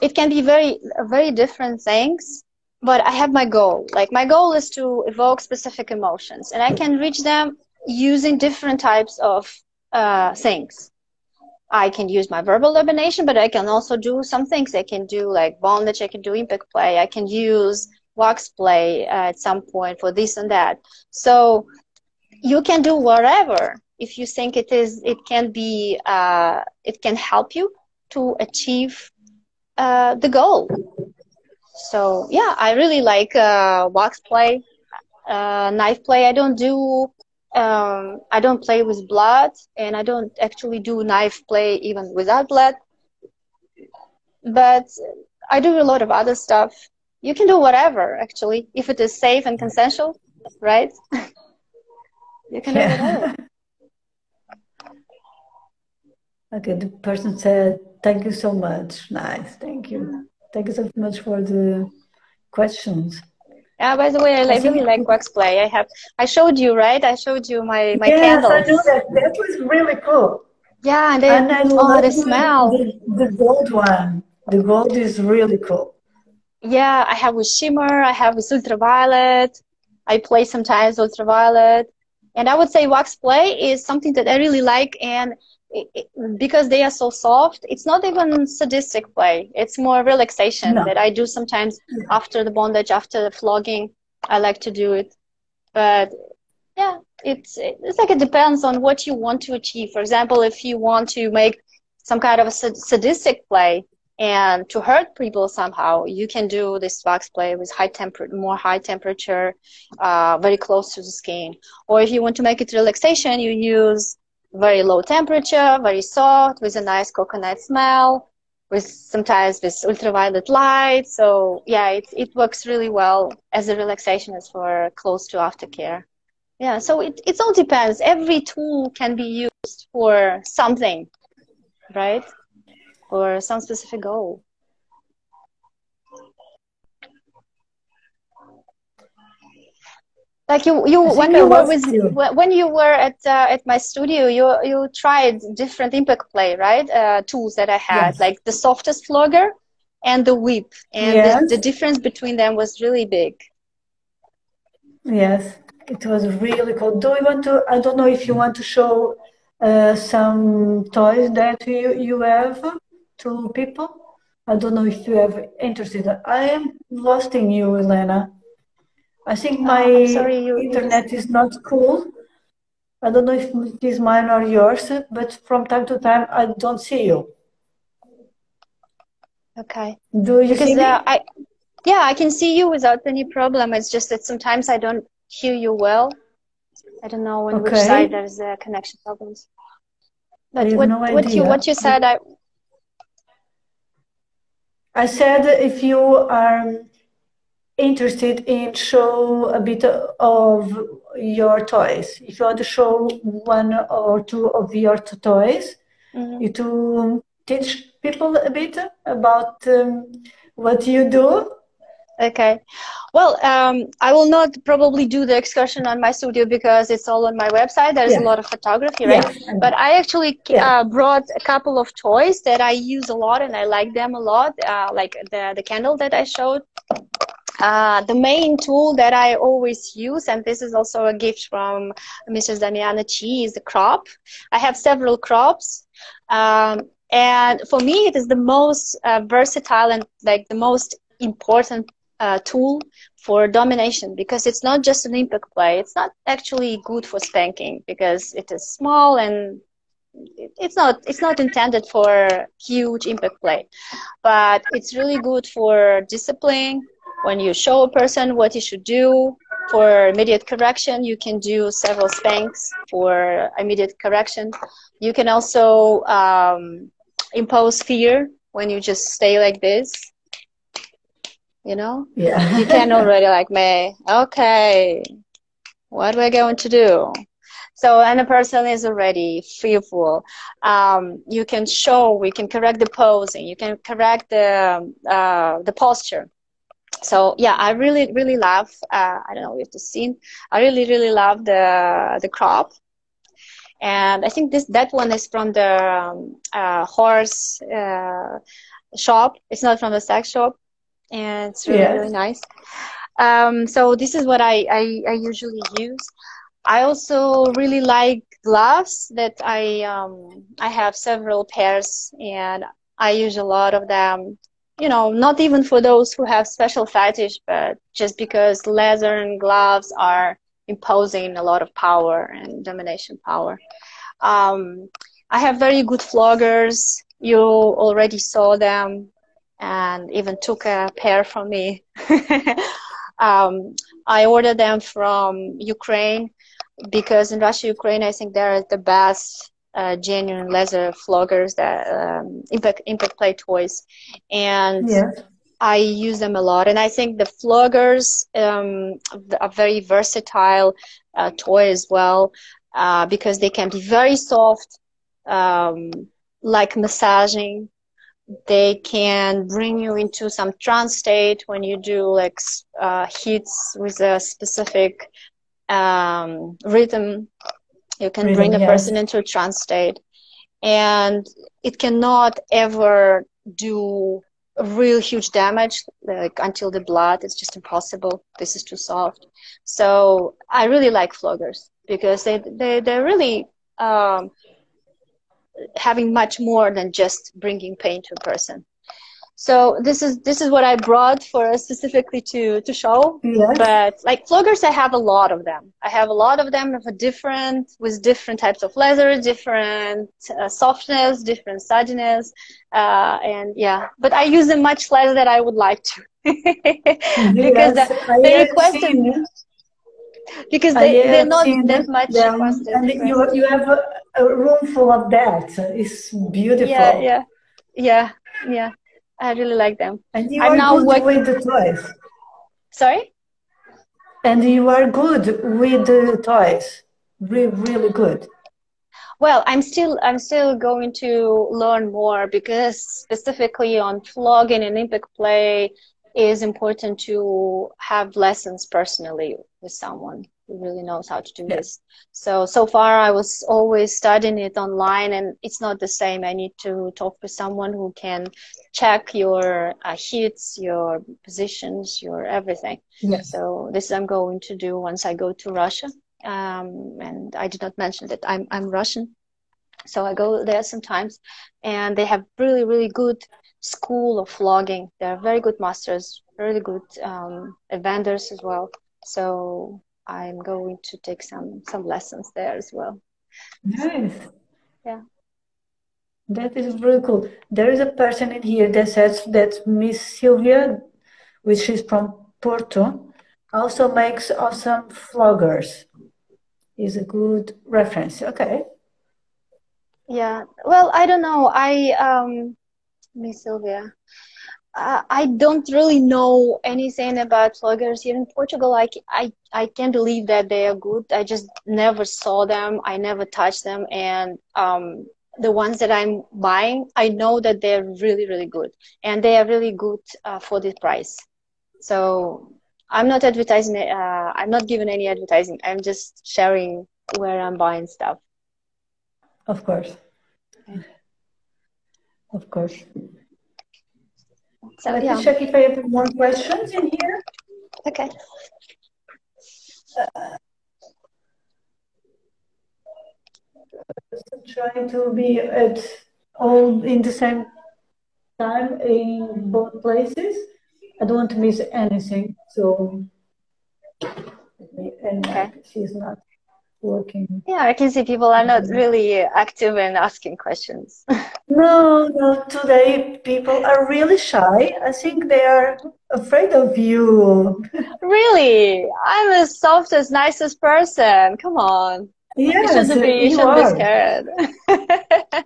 it can be very very different things but I have my goal. Like my goal is to evoke specific emotions, and I can reach them using different types of uh, things. I can use my verbal domination, but I can also do some things. I can do like bondage. I can do impact play. I can use wax play uh, at some point for this and that. So you can do whatever if you think it is. It can be. Uh, it can help you to achieve uh, the goal so yeah, I really like uh, play, uh, knife play. I don't do um, I don't play with blood, and I don't actually do knife play even without blood. But I do a lot of other stuff. You can do whatever actually if it is safe and consensual, right? you can yeah. do whatever. Okay, the person said, "Thank you so much. Nice, thank you. Thank you so much for the questions." Yeah. By the way, I, really like wax play. I have. I showed you, right? I showed you my my yes, candles. I know that. That was really cool. Yeah, and, they, and I oh, the smell. The, the gold one. The gold is really cool. Yeah, I have with shimmer. I have with ultraviolet. I play sometimes ultraviolet, and I would say wax play is something that I really like. And it, it, because they are so soft, it's not even sadistic play. It's more relaxation no. that I do sometimes after the bondage, after the flogging. I like to do it, but yeah, it's it's like it depends on what you want to achieve. For example, if you want to make some kind of a sadistic play and to hurt people somehow, you can do this wax play with high temperature, more high temperature, uh, very close to the skin. Or if you want to make it relaxation, you use very low temperature, very soft, with a nice coconut smell, with sometimes with ultraviolet light. So yeah, it, it works really well as a relaxation as for close to aftercare. Yeah, so it, it all depends. Every tool can be used for something, right? Or some specific goal. like you you when you were with you. when you were at uh, at my studio you you tried different impact play right uh, tools that i had yes. like the softest flogger and the whip and yes. the, the, difference between them was really big yes it was really cool do you want to i don't know if you want to show uh, some toys that you you have to people i don't know if you have interested i am lost in you elena I think my oh, sorry, you, internet is not cool. I don't know if it is mine or yours, but from time to time I don't see you. Okay. Do you because? Uh, I, yeah, I can see you without any problem. It's just that sometimes I don't hear you well. I don't know on okay. which side there's uh, connection problems. But what, no what you what you said, I I said if you are interested in show a bit of your toys. If you want to show one or two of your toys, mm-hmm. you to teach people a bit about um, what you do. Okay. Well, um, I will not probably do the excursion on my studio because it's all on my website. There's yeah. a lot of photography, right? Yeah. But I actually yeah. uh, brought a couple of toys that I use a lot and I like them a lot, uh, like the, the candle that I showed uh, the main tool that I always use, and this is also a gift from Mrs. Damiana Chi, is the crop. I have several crops. Um, and for me, it is the most uh, versatile and like the most important uh, tool for domination because it's not just an impact play. It's not actually good for spanking because it is small and it's not it's not intended for huge impact play, but it's really good for discipline, when you show a person what he should do for immediate correction, you can do several spanks for immediate correction. You can also um, impose fear when you just stay like this. You know? Yeah. you can already like me, okay, what we're we going to do? So, and a person is already fearful. Um, you can show, we can correct the posing, you can correct the, uh, the posture so yeah i really really love uh, i don't know if you've seen i really really love the the crop and i think this that one is from the um, uh, horse uh, shop it's not from the sex shop and it's really yes. really nice um, so this is what I, I, I usually use i also really like gloves that i um, i have several pairs and i use a lot of them you know, not even for those who have special fetish, but just because leather and gloves are imposing a lot of power and domination power. Um, I have very good floggers. You already saw them and even took a pair from me. um, I ordered them from Ukraine because in Russia, Ukraine, I think they're the best uh, genuine leather floggers that um, impact impact play toys, and I use them a lot, and I think the floggers um, are very versatile uh, toy as well uh, because they can be very soft, um, like massaging. They can bring you into some trance state when you do like uh, hits with a specific um, rhythm. You can rhythm, bring a yes. person into a trance state, and it cannot ever do real huge damage like until the blood it's just impossible this is too soft so i really like floggers because they, they they're really um, having much more than just bringing pain to a person so this is this is what I brought for us specifically to to show. Yes. But like floggers, I have a lot of them. I have a lot of them of a different with different types of leather, different uh, softness, different sturdiness, uh, and yeah. But I use them much less than I would like to because yes, the, they requested because they, they're not that much them, and you you have a, room full of that. It's beautiful. Yeah, yeah, yeah, yeah. I really like them. And you I'm are now good working... with the toys. Sorry? And you are good with the toys. Re- really good. Well, I'm still I'm still going to learn more because specifically on flogging and impact play is important to have lessons personally with someone who really knows how to do yeah. this. So, so far I was always studying it online and it's not the same. I need to talk with someone who can check your uh, hits, your positions, your everything. So this I'm going to do once I go to Russia. Um, and I did not mention that I'm, I'm Russian. So I go there sometimes and they have really, really good school of flogging. They're very good masters, really good um, vendors as well. So I'm going to take some some lessons there as well. Nice. Yeah. That is really cool. There is a person in here that says that Miss Sylvia, which is from Porto, also makes awesome floggers. Is a good reference. Okay. Yeah. Well, I don't know. I um Miss Sylvia. I don't really know anything about floggers here in Portugal. I, I, I can't believe that they are good. I just never saw them. I never touched them. And um, the ones that I'm buying, I know that they're really, really good. And they are really good uh, for the price. So I'm not advertising, uh, I'm not giving any advertising. I'm just sharing where I'm buying stuff. Of course. Of course. So, Let yeah. me check if I have more questions in here. Okay. Uh, trying to be at all in the same time in both places. I don't want to miss anything, so and okay. she's not working. Yeah, I can see people are not really active in asking questions. no, no, today people are really shy. I think they are afraid of you. really? I'm the softest, nicest person. Come on. Yes, you shouldn't be, you shouldn't be scared. yeah,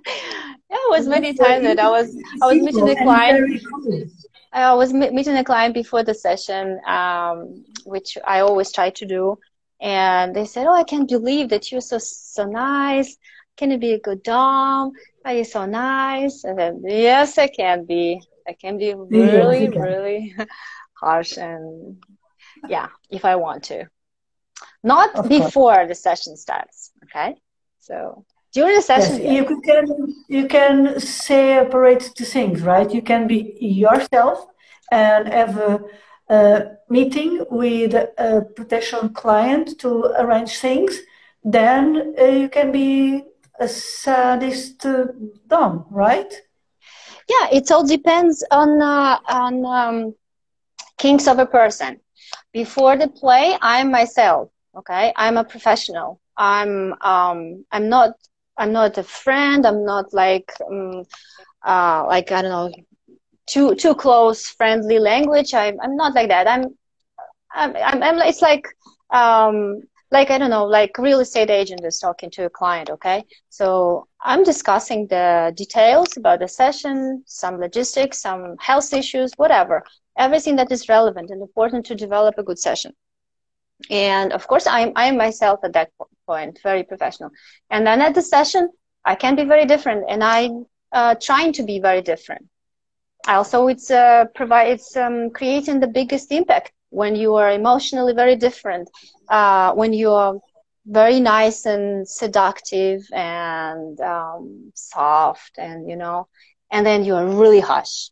it was many times that I was I was meeting the client. I was meeting a client before the session, um, which I always try to do and they said, "Oh, I can't believe that you're so so nice. Can you be a good dom? Are you so nice?" And then, yes, I can be. I can be really, yes, really harsh and yeah, if I want to. Not of before course. the session starts. Okay, so during the session, yes, you can you can separate the things, right? You can be yourself and have a meeting with a potential client to arrange things, then uh, you can be a sadist dom, right? Yeah, it all depends on uh, on um, kinks of a person. Before the play, I'm myself. Okay, I'm a professional. I'm um, I'm not I'm not a friend. I'm not like um, uh, like I don't know too too close friendly language i'm i'm not like that i'm i'm i'm, I'm it's like um like i don't know like real estate agent is talking to a client okay so i'm discussing the details about the session some logistics some health issues whatever everything that is relevant and important to develop a good session. And of course, I'm I myself at that point very professional. And then at the session, I can be very different, and I'm uh, trying to be very different. Also, it's uh, provides um, creating the biggest impact when you are emotionally very different, uh, when you are very nice and seductive and um, soft, and you know, and then you are really harsh.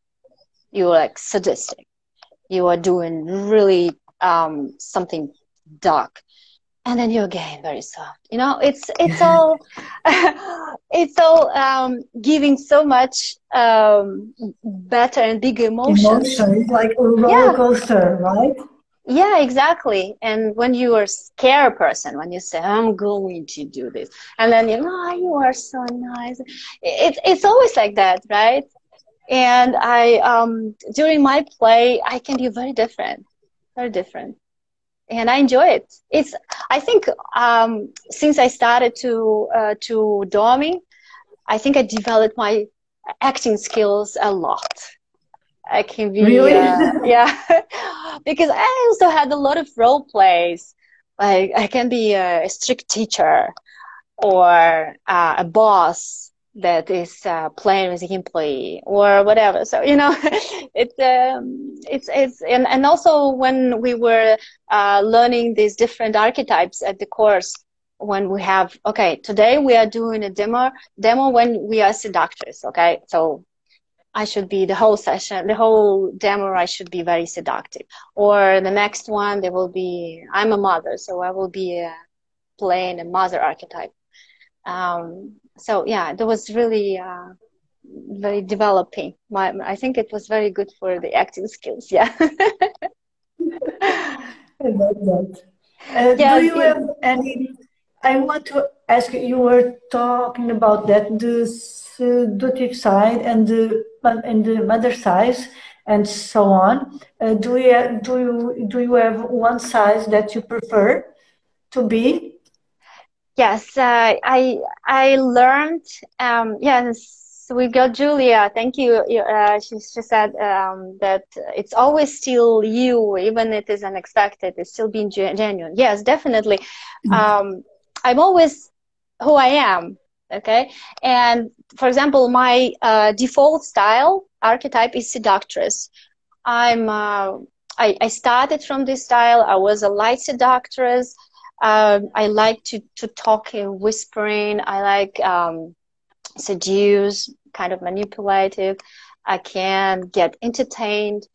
You're like sadistic. You are doing really um, something dark and then you're again very soft you know it's it's all it's all um, giving so much um, better and bigger emotions emotion like a roller yeah. coaster right yeah exactly and when you are a scared person when you say i'm going to do this and then you know oh, you are so nice it's it's always like that right and i um during my play i can be very different very different and I enjoy it. It's I think um, since I started to uh, to doming, I think I developed my acting skills a lot. I can be really uh, yeah because I also had a lot of role plays. Like I can be a strict teacher or uh, a boss that is uh, playing with the employee or whatever. So you know, it's um, it's it's and and also when we were uh, learning these different archetypes at the course, when we have okay, today we are doing a demo demo when we are seductress. Okay, so I should be the whole session, the whole demo. I should be very seductive. Or the next one, there will be I'm a mother, so I will be uh, playing a mother archetype. Um, so yeah, that was really uh, very developing. My, I think it was very good for the acting skills. Yeah. I love that. Uh, yeah, do you have any? I want to ask you. You were talking about that the seductive side and the and the mother size and so on. Uh, do you do you do you have one size that you prefer to be? Yes, uh, I I learned. Um, yes, we got Julia. Thank you. Uh, she, she said um, that it's always still you, even it is unexpected. It's still being genuine. Yes, definitely. Mm-hmm. Um, I'm always who I am. Okay, and for example, my uh, default style archetype is seductress. I'm. Uh, I, I started from this style. I was a light seductress. Um, I like to, to talk in whispering. I like um, seduce, kind of manipulative. I can get entertained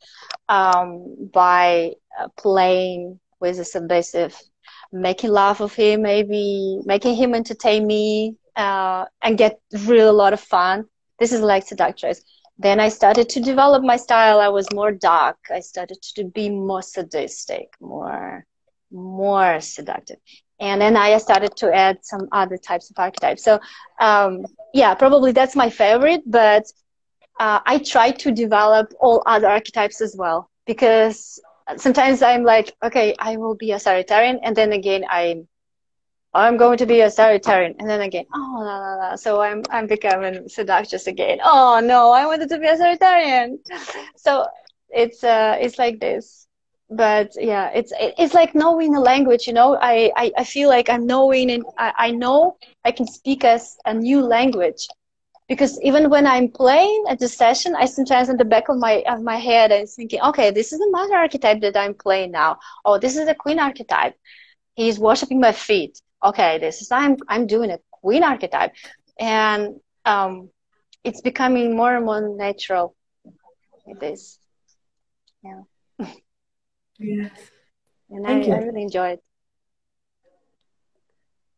um, by uh, playing with a submissive, making love of him, maybe making him entertain me, uh, and get really a lot of fun. This is like seductress. Then I started to develop my style. I was more dark. I started to be more sadistic, more more seductive. And then I started to add some other types of archetypes. So, um, yeah, probably that's my favorite, but uh, I try to develop all other archetypes as well because sometimes I'm like, okay, I will be a Sagittarian, and then again, I'm I'm going to be a Sagittarian, and then again, oh la la la. So I'm I'm becoming seductress again. Oh no, I wanted to be a Sagittarian. So it's uh it's like this. But yeah it's it's like knowing a language you know? I i, I feel like i'm knowing and I, I know i can speak as a new language. Because even when i'm playing at the session i sometimes in the back of my of my head i'm thinking okay this is the mother archetype that i'm playing now. Oh this is the queen archetype. He's worshiping my feet okay this is i'm i'm doing a queen archetype and um it's becoming more and more natural it is yeah Yes. And I, I, really enjoy it.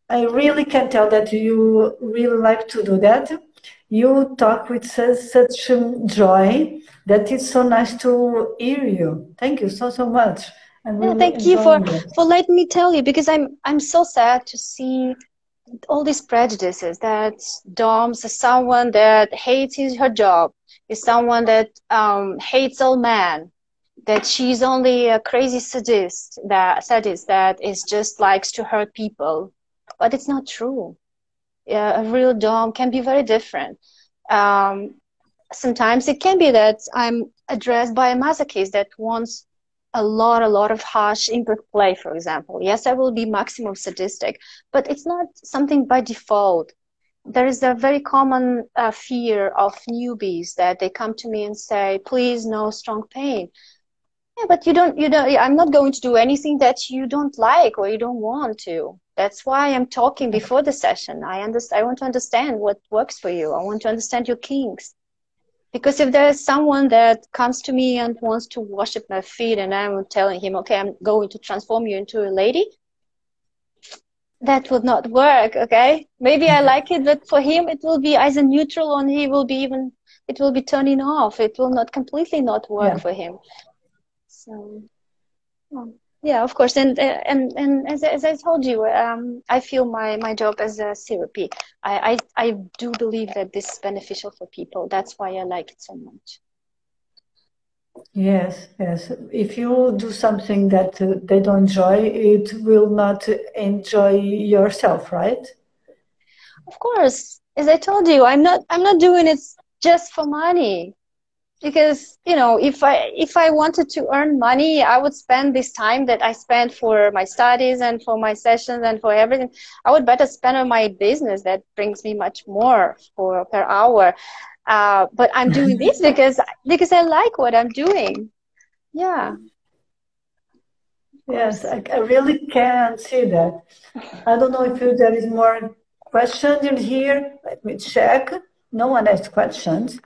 I really can tell that you really like to do that. You talk with such, such joy that it's so nice to hear you. Thank you so so much. Yeah, thank you for it. for letting me tell you because I'm I'm so sad to see all these prejudices that Doms is someone that hates his, her job, is someone that um, hates all men, that she's only a crazy sadist that sadist that is just likes to hurt people. But it's not true. Yeah, a real dom can be very different. Um, sometimes it can be that i'm addressed by a masochist that wants a lot, a lot of harsh impact play, for example. Yes, I will be maximum sadistic, but it's not something by default. There is a very common uh, fear of newbies that they come to me and say, please, no strong pain. Yeah, but you don't, you don't, I'm not going to do anything that you don't like or you don't want to. That's why I'm talking before the session. I understand, I want to understand what works for you. I want to understand your kinks because if there's someone that comes to me and wants to worship my feet and i'm telling him okay i'm going to transform you into a lady that would not work okay? Maybe i mm-hmm. like it but for him it will be either neutral and he will be even it will be turning off. It will not completely not work yeah. for him. So well yeah of course. And and and as, as i told you um, i feel my my job as a therapy I, I i do believe that this is beneficial for people. That's why i like it so much. Yes yes. If you do something that uh, they don't enjoy it will not enjoy yourself right? Of course. As i told you i'm not i'm not doing it just for money because you know if i if i wanted to earn money i would spend this time that i spend for my studies and for my sessions and for everything. I would better spend on my business that brings me much more for per hour. Uh, but i'm doing this because because i like what i'm doing. Yeah. Yes i, I really can see that. I don't know if there is more questions in here. Let me check. No one has questions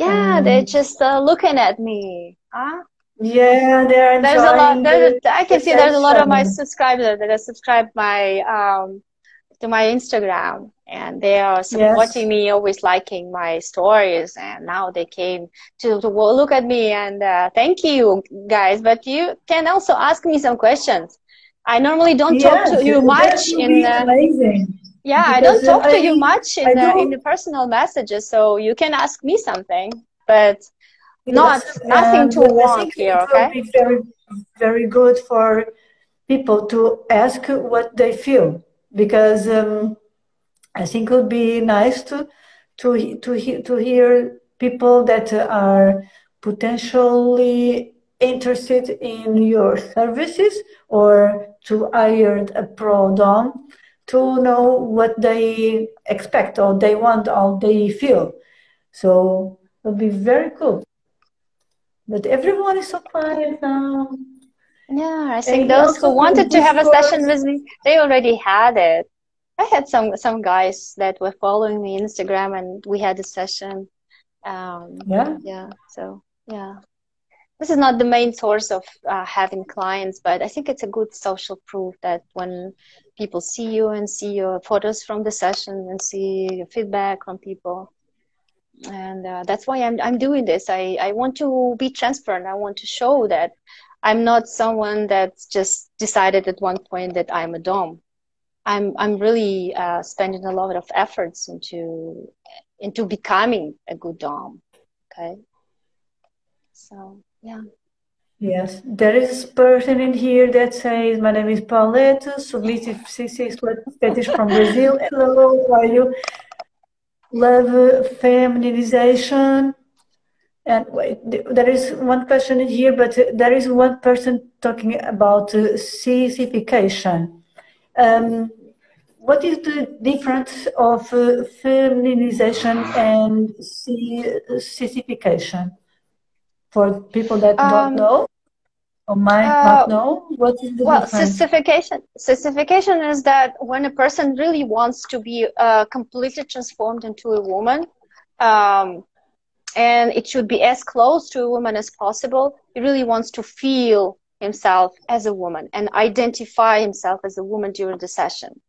yeah, um, they're just uh, looking at me. Huh? Yeah, they're there's a lot. There's, I can see there's a lot of my subscribers that have subscribed my um to my Instagram, and they are supporting yes. me, always liking my stories. And now they came to, to look at me and uh, thank you guys. But you can also ask me some questions. I normally don't yes, talk to you much in. Uh, amazing yeah, because I don't talk I, to you much in the, in the personal messages, so you can ask me something, but yes, not nothing too long here. Okay. Be very very good for people to ask what they feel because um, I think it would be nice to to to to hear people that are potentially interested in your services or to hire a pro dom to know what they expect or they want or they feel. So it'll be very cool. But everyone is so quiet now. Yeah, I think and those who wanted to have a session with me, they already had it. I had some some guys that were following me Instagram, and we had a session. Um, yeah, yeah. So yeah, this is not the main source of uh, having clients, but I think it's a good social proof that when people see you and see your photos from the session and see your feedback from people, and uh, that's why I'm I'm doing this. I I want to be transparent. I want to show that I'm not someone that's just decided at one point that I'm a dom. I'm I'm really uh, spending a lot of efforts into into becoming a good dom. Okay, so yeah. Yes, there is a person in here that says, My name is Paulette, submissive sissy fetish from Brazil. Hello, how are you? Love feminization. And wait, there is one question in here, but there is one person talking about uh, Um, what is the difference of uh, feminization and sissification? for people that um, don't know or might uh, not know? What is the well, difference? sissification. Sissification is that when a person really wants to be uh, completely transformed into a woman, um, and it should be as close to a woman as possible. He really wants to feel himself as a woman and identify himself as a woman during the session.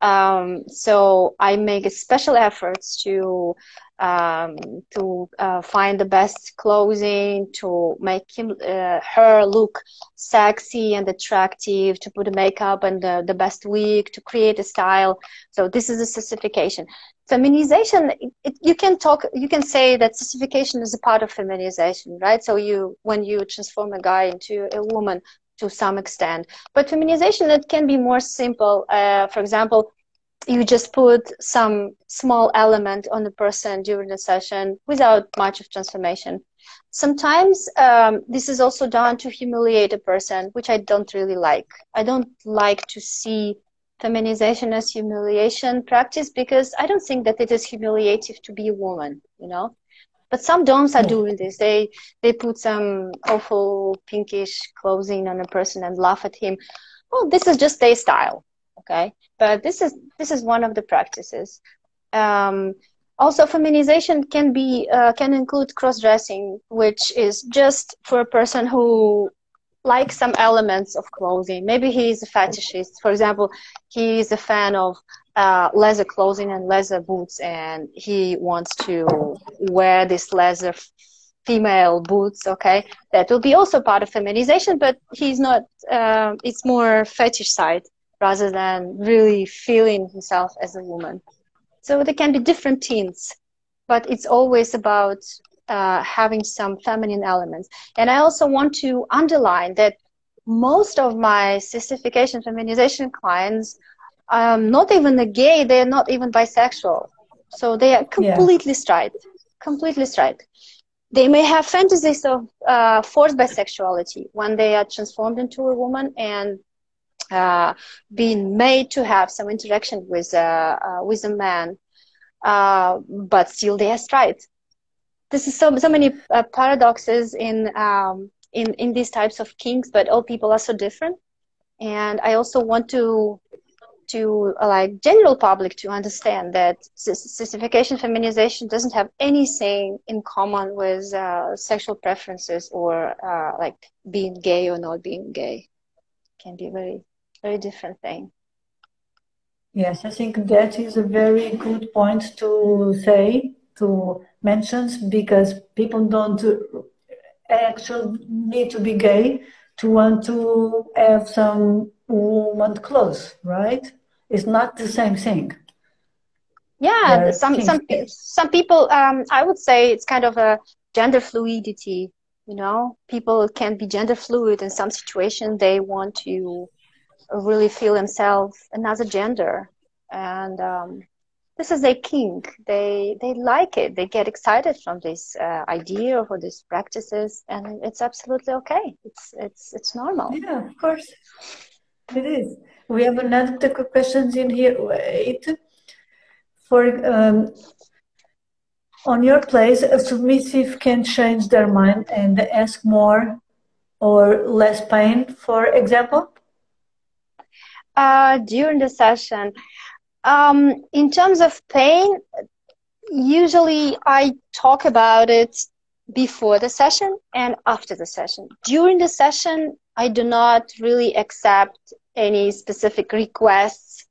Um, so I make a special efforts to um, to uh, find the best clothing, to make him, uh, her look sexy and attractive, to put makeup and the, the best wig, to create a style. So this is a sissification. Feminization, it, it, you can talk, you can say that sissification is a part of feminization, right? So you, when you transform a guy into a woman to some extent, but feminization, it can be more simple. Uh, for example, you just put some small element on the person during the session without much of transformation. Sometimes um, this is also done to humiliate a person, which I don't really like. I don't like to see feminization as humiliation practice because I don't think that it is humiliative to be a woman, you know. But some doms are doing this. They they put some awful pinkish clothing on a person and laugh at him. Well, this is just their style, okay? But this is this is one of the practices. Um, also, feminization can be uh, can include cross dressing, which is just for a person who likes some elements of clothing. Maybe he's a fetishist. For example, he is a fan of uh, leather clothing and leather boots, and he wants to wear this leather female boots. Okay, that will be also part of feminization, but he's not. Uh, it's more fetish side rather than really feeling himself as a woman. So there can be different tints, but it's always about uh, having some feminine elements. And I also want to underline that most of my sissification feminization clients, um, not even gay, they're not even bisexual. So they are completely yeah. straight, completely straight. They may have fantasies of uh, forced bisexuality when they are transformed into a woman and uh, being made to have some interaction with uh, uh with a man, uh, but still they are straight this is so so many paradoxes in um, in in these types of kinks, but all people are so different. And I also want to to like general public to understand that sissification feminization doesn't have anything in common with uh, sexual preferences or uh, like being gay or not being gay it can be very very different thing yes i think that is a very good point to say to mention, because people don't actually need to be gay to want to have some woman clothes, right? It's not the same thing. Yeah, some some some people. Um, I would say it's kind of a gender fluidity. You know, people can be gender fluid in some situation. They want to really feel themselves another gender, and um, this is a kink. They they like it. They get excited from this uh, idea or these practices, and it's absolutely okay. It's it's it's normal. Yeah, of course, it is. We have another questions in here. Wait, for um, on your place, a submissive can change their mind and ask more or less pain, for example. Uh, during the session, um, in terms of pain, usually I talk about it before the session and after the session. During the session, I do not really accept any specific requests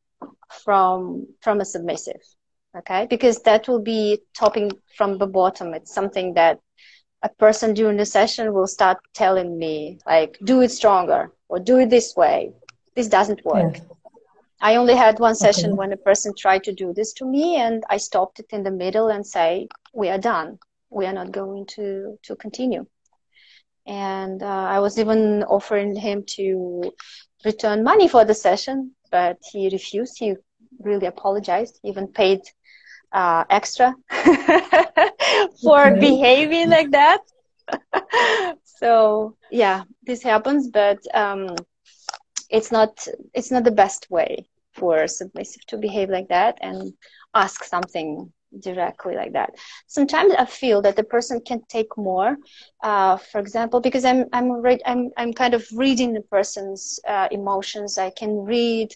from from a submissive. Okay, because that will be topping from the bottom. It's something that a person during the session will start telling me, like, do it stronger or do it this way. This doesn't work. Yeah. I only had one session okay. when a person tried to do this to me, and I stopped it in the middle and say, "We are done. We are not going to to continue." And uh, I was even offering him to return money for the session, but he refused. He really apologized, he even paid uh, extra for behaving like that. so yeah, this happens, but um, it's not it's not the best way for submissive to behave like that and ask something directly like that. Sometimes I feel that the person can take more. Uh, for example, because I'm I'm re- I'm I'm kind of reading the person's uh, emotions. I can read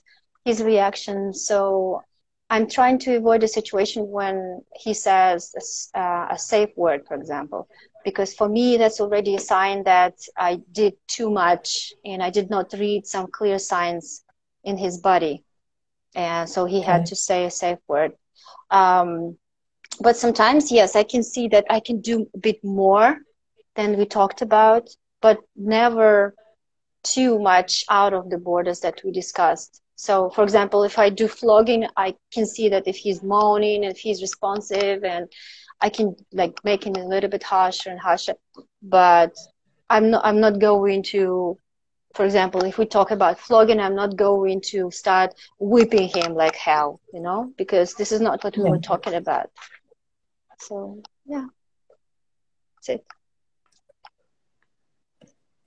his reaction. So I'm trying to avoid a situation when he says a, uh, a safe word, for example, because for me that's already a sign that I did too much and I did not read some clear signs in his body and so he had to say a safe word. Um, but sometimes, yes, I can see that I can do a bit more than we talked about, but never too much out of the borders that we discussed. So, for example, if I do flogging, I can see that if he's moaning, if he's responsive, and I can like make him a little bit harsher and harsher. But I'm not. I'm not going to for example, if we talk about flogging, I'm not going to start whipping him like hell, you know, because this is not what we Yeah. were talking about. So, yeah, that's it.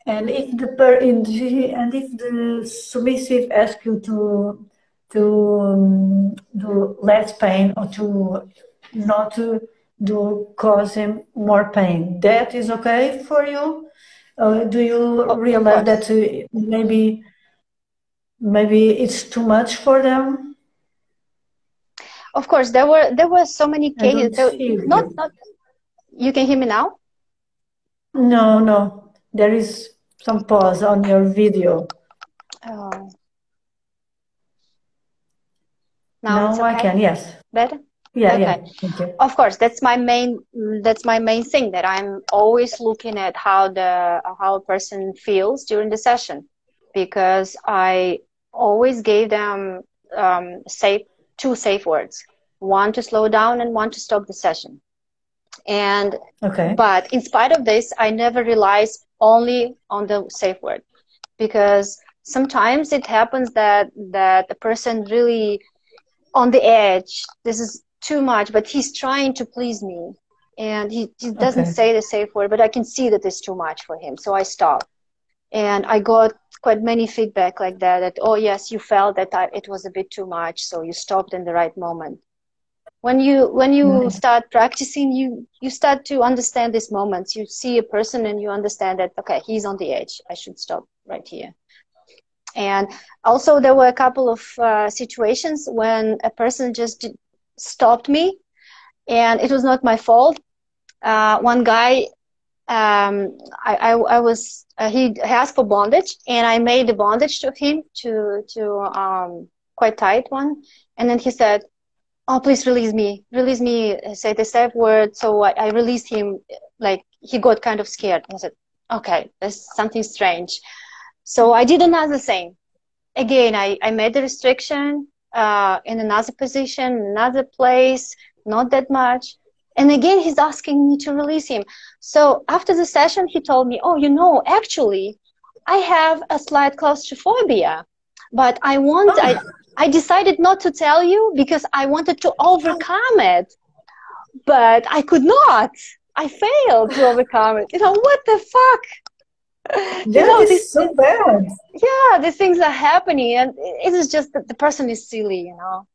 And if the per in and if the submissive asks you to to um, do less pain or to not to do cause him more pain, that is okay for you? Uh, do you realize that uh, maybe maybe it's too much for them? Of course, there were there were so many cases. There, not you. not. You can hear me now? No, no. There is some pause on your video. Oh, now Now I okay. can, yes. Better? Yeah, yeah. Okay. You. Of course, that's my main that's my main thing that I'm always looking at how the how a person feels during the session because I always gave them um, safe two safe words, one to slow down and one to stop the session. And Okay. but in spite of this, I never relies only on the safe word because sometimes it happens that that the person really on the edge. This is too much, but he's trying to please me, and he, he doesn't Okay. say the safe word, but I can see that it's too much for him. So I stop, and I got quite many feedback like that. That oh yes, you felt that I, it was a bit too much, so you stopped in the right moment. When you when you Nice. start practicing, you you start to understand these moments. You see a person and you understand that okay, he's on the edge. I should stop right here. And also, there were a couple of uh, situations when a person just did, stopped me, and it was not my fault. Uh, one guy, um, I, I, I was uh, he asked for bondage, and I made the bondage to him to to um, quite tight one, and then he said, "Oh, please release me, release me." Say the safe word. So I, I released him. Like he got kind of scared. I said, "Okay, there's something strange." So I did another thing. Again, I, I made the restriction uh, in another position, another place, not that much. And again, he's asking me to release him. So after the session, he told me, Oh, you know, actually, I have a slight claustrophobia, but I want, Oh. I, I decided not to tell you because I wanted to overcome it, but I could not. I failed to overcome it. You know, what the fuck? you That know, is this, so bad. yeah, these things are happening, and it is just that the person is silly, you know.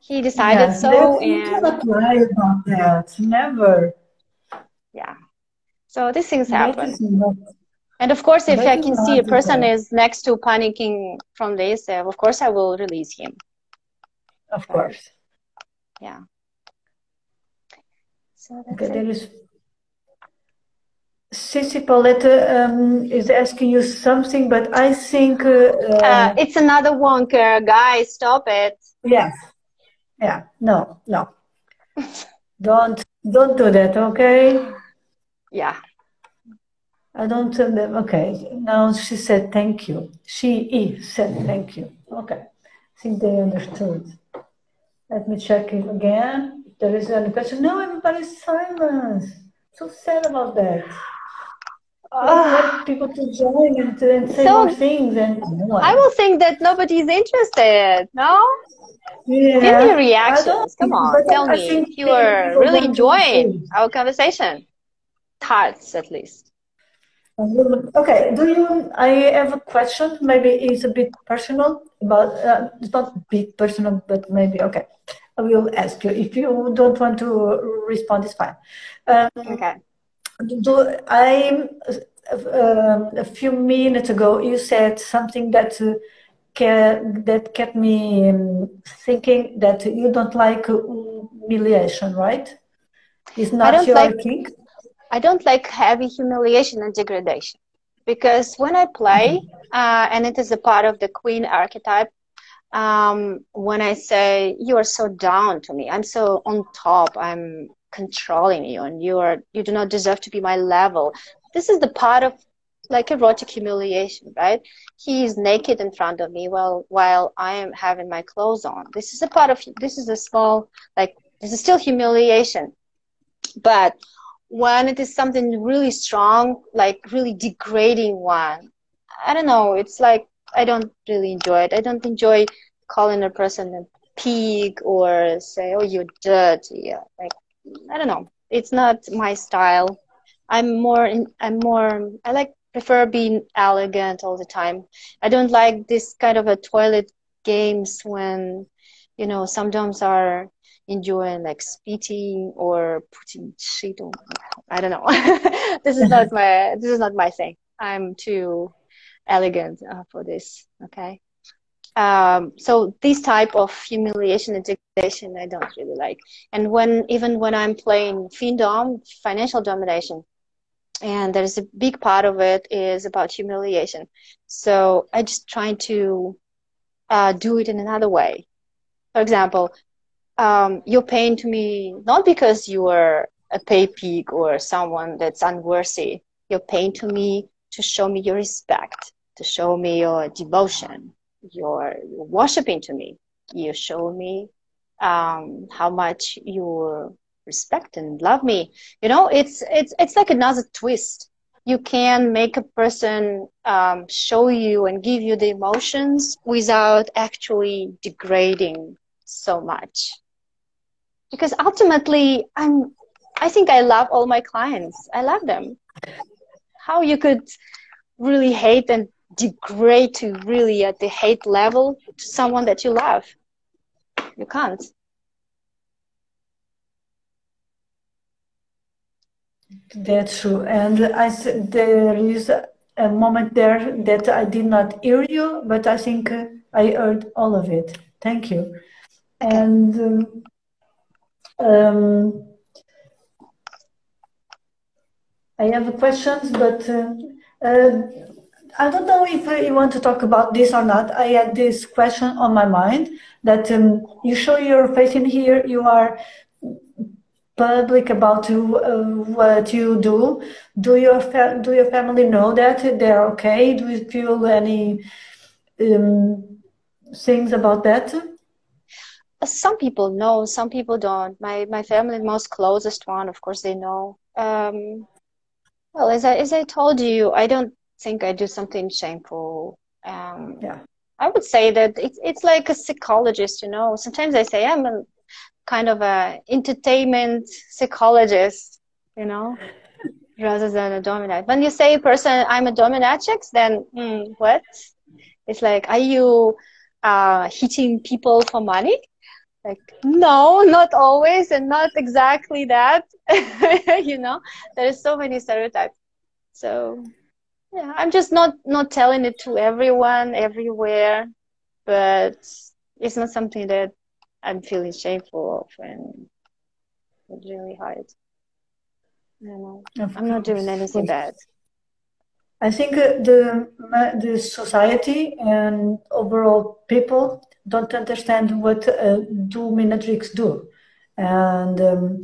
He decided Yes, so, you and cannot lie about that. Never. yeah. So these things happen. not. And of course, if That I can see a person is next to panicking from this, uh, of course I will release him. Of course. Yeah. So that's Okay, it. there is. Sissy Paulette um, is asking you something, but I think, uh, Uh, uh, it's another wonker, guys. Stop it. yes, yeah, no, no, don't, don't do that, okay? Yeah. I don't tell them, okay. Now she said thank you. She he said thank you. Okay. I think they understood. Let me check it again. If there is any question. No, everybody's silent. So sad about that. Like people to join and, to, and say So- more things and one. I will think that nobody is interested. No? yeah. Give me reactions. Come on. Tell I me think if you are really enjoying our conversation. Thoughts, at least. Okay, do you? I have a question. Maybe it's a bit personal, but uh, it's not big personal, but maybe okay. I will ask you. If you don't want to respond, it's fine. Um, Okay. Do I? Um, a few minutes ago, you said something that uh, that kept me um, thinking that you don't like humiliation, right? It's not your like- thing. I don't like heavy humiliation and degradation because when I play, uh, and it is a part of the queen archetype, um, when I say you are so down to me, I'm so on top, I'm controlling you, and you are you do not deserve to be my level. This is the part of like erotic humiliation, right? He is naked in front of me while while I am having my clothes on. This is a part of this is a small like this is still humiliation, but when it is something really strong, like really degrading one, I don't know. It's like I don't really enjoy it. I don't enjoy calling a person a pig or say, "Oh, you're dirty." yeah, Like I don't know. It's not my style. I'm more. In, I'm more. I like prefer being elegant all the time. I don't like this kind of a toilet games when you know some doms are enjoying like spitting or putting shit on. I don't know. this is not my. This is not my thing. I'm too elegant uh, for this. Okay. Um, so this type of humiliation and degradation I don't really like. And when even when I'm playing FinDom, financial domination, and there's a big part of it is about humiliation. So I just try to uh, do it in another way. For example, um, you're paying to me not because you are a pay pig or someone that's unworthy. You're paying to me to show me your respect, to show me your devotion. You're, worshiping to me. You show me um, how much you respect and love me. You know, it's it's it's like another twist. You can make a person um, show you and give you the emotions without actually degrading so much. Because ultimately, I'm. I think I love all my clients. I love them. How you could really hate and degrade to really at the hate level to someone that you love. You can't. That's true. And I there is a moment there that I did not hear you, but I think uh, I heard all of it. Thank you. Okay. And um, um, I have questions, but uh, uh, I don't know if you want to talk about this or not. I had this question on my mind that um, you show your face in here. You are public about uh, what you do. Do your do your family know that they're okay? Do you feel any um, things about that? Some people know, some people don't. My my family, most closest one, of course, they know. Um, well, as I as I told you, I don't think I do something shameful. Um, yeah. I would say that it's it's like a psychologist, you know. Sometimes I say I'm a kind of a entertainment psychologist, you know, rather than a dominant. When you say a person, I'm a dominatrix, then mm, what? It's like, are you uh, hitting people for money? Like, no, not always, and not exactly that. you know, there's so many stereotypes. So, yeah, I'm just not not telling it to everyone everywhere, but it's not something that I'm feeling shameful of and it's really hard. I know I'm not doing anything bad. I think uh, the the society and overall people don't understand what uh, dominatrix do, and um,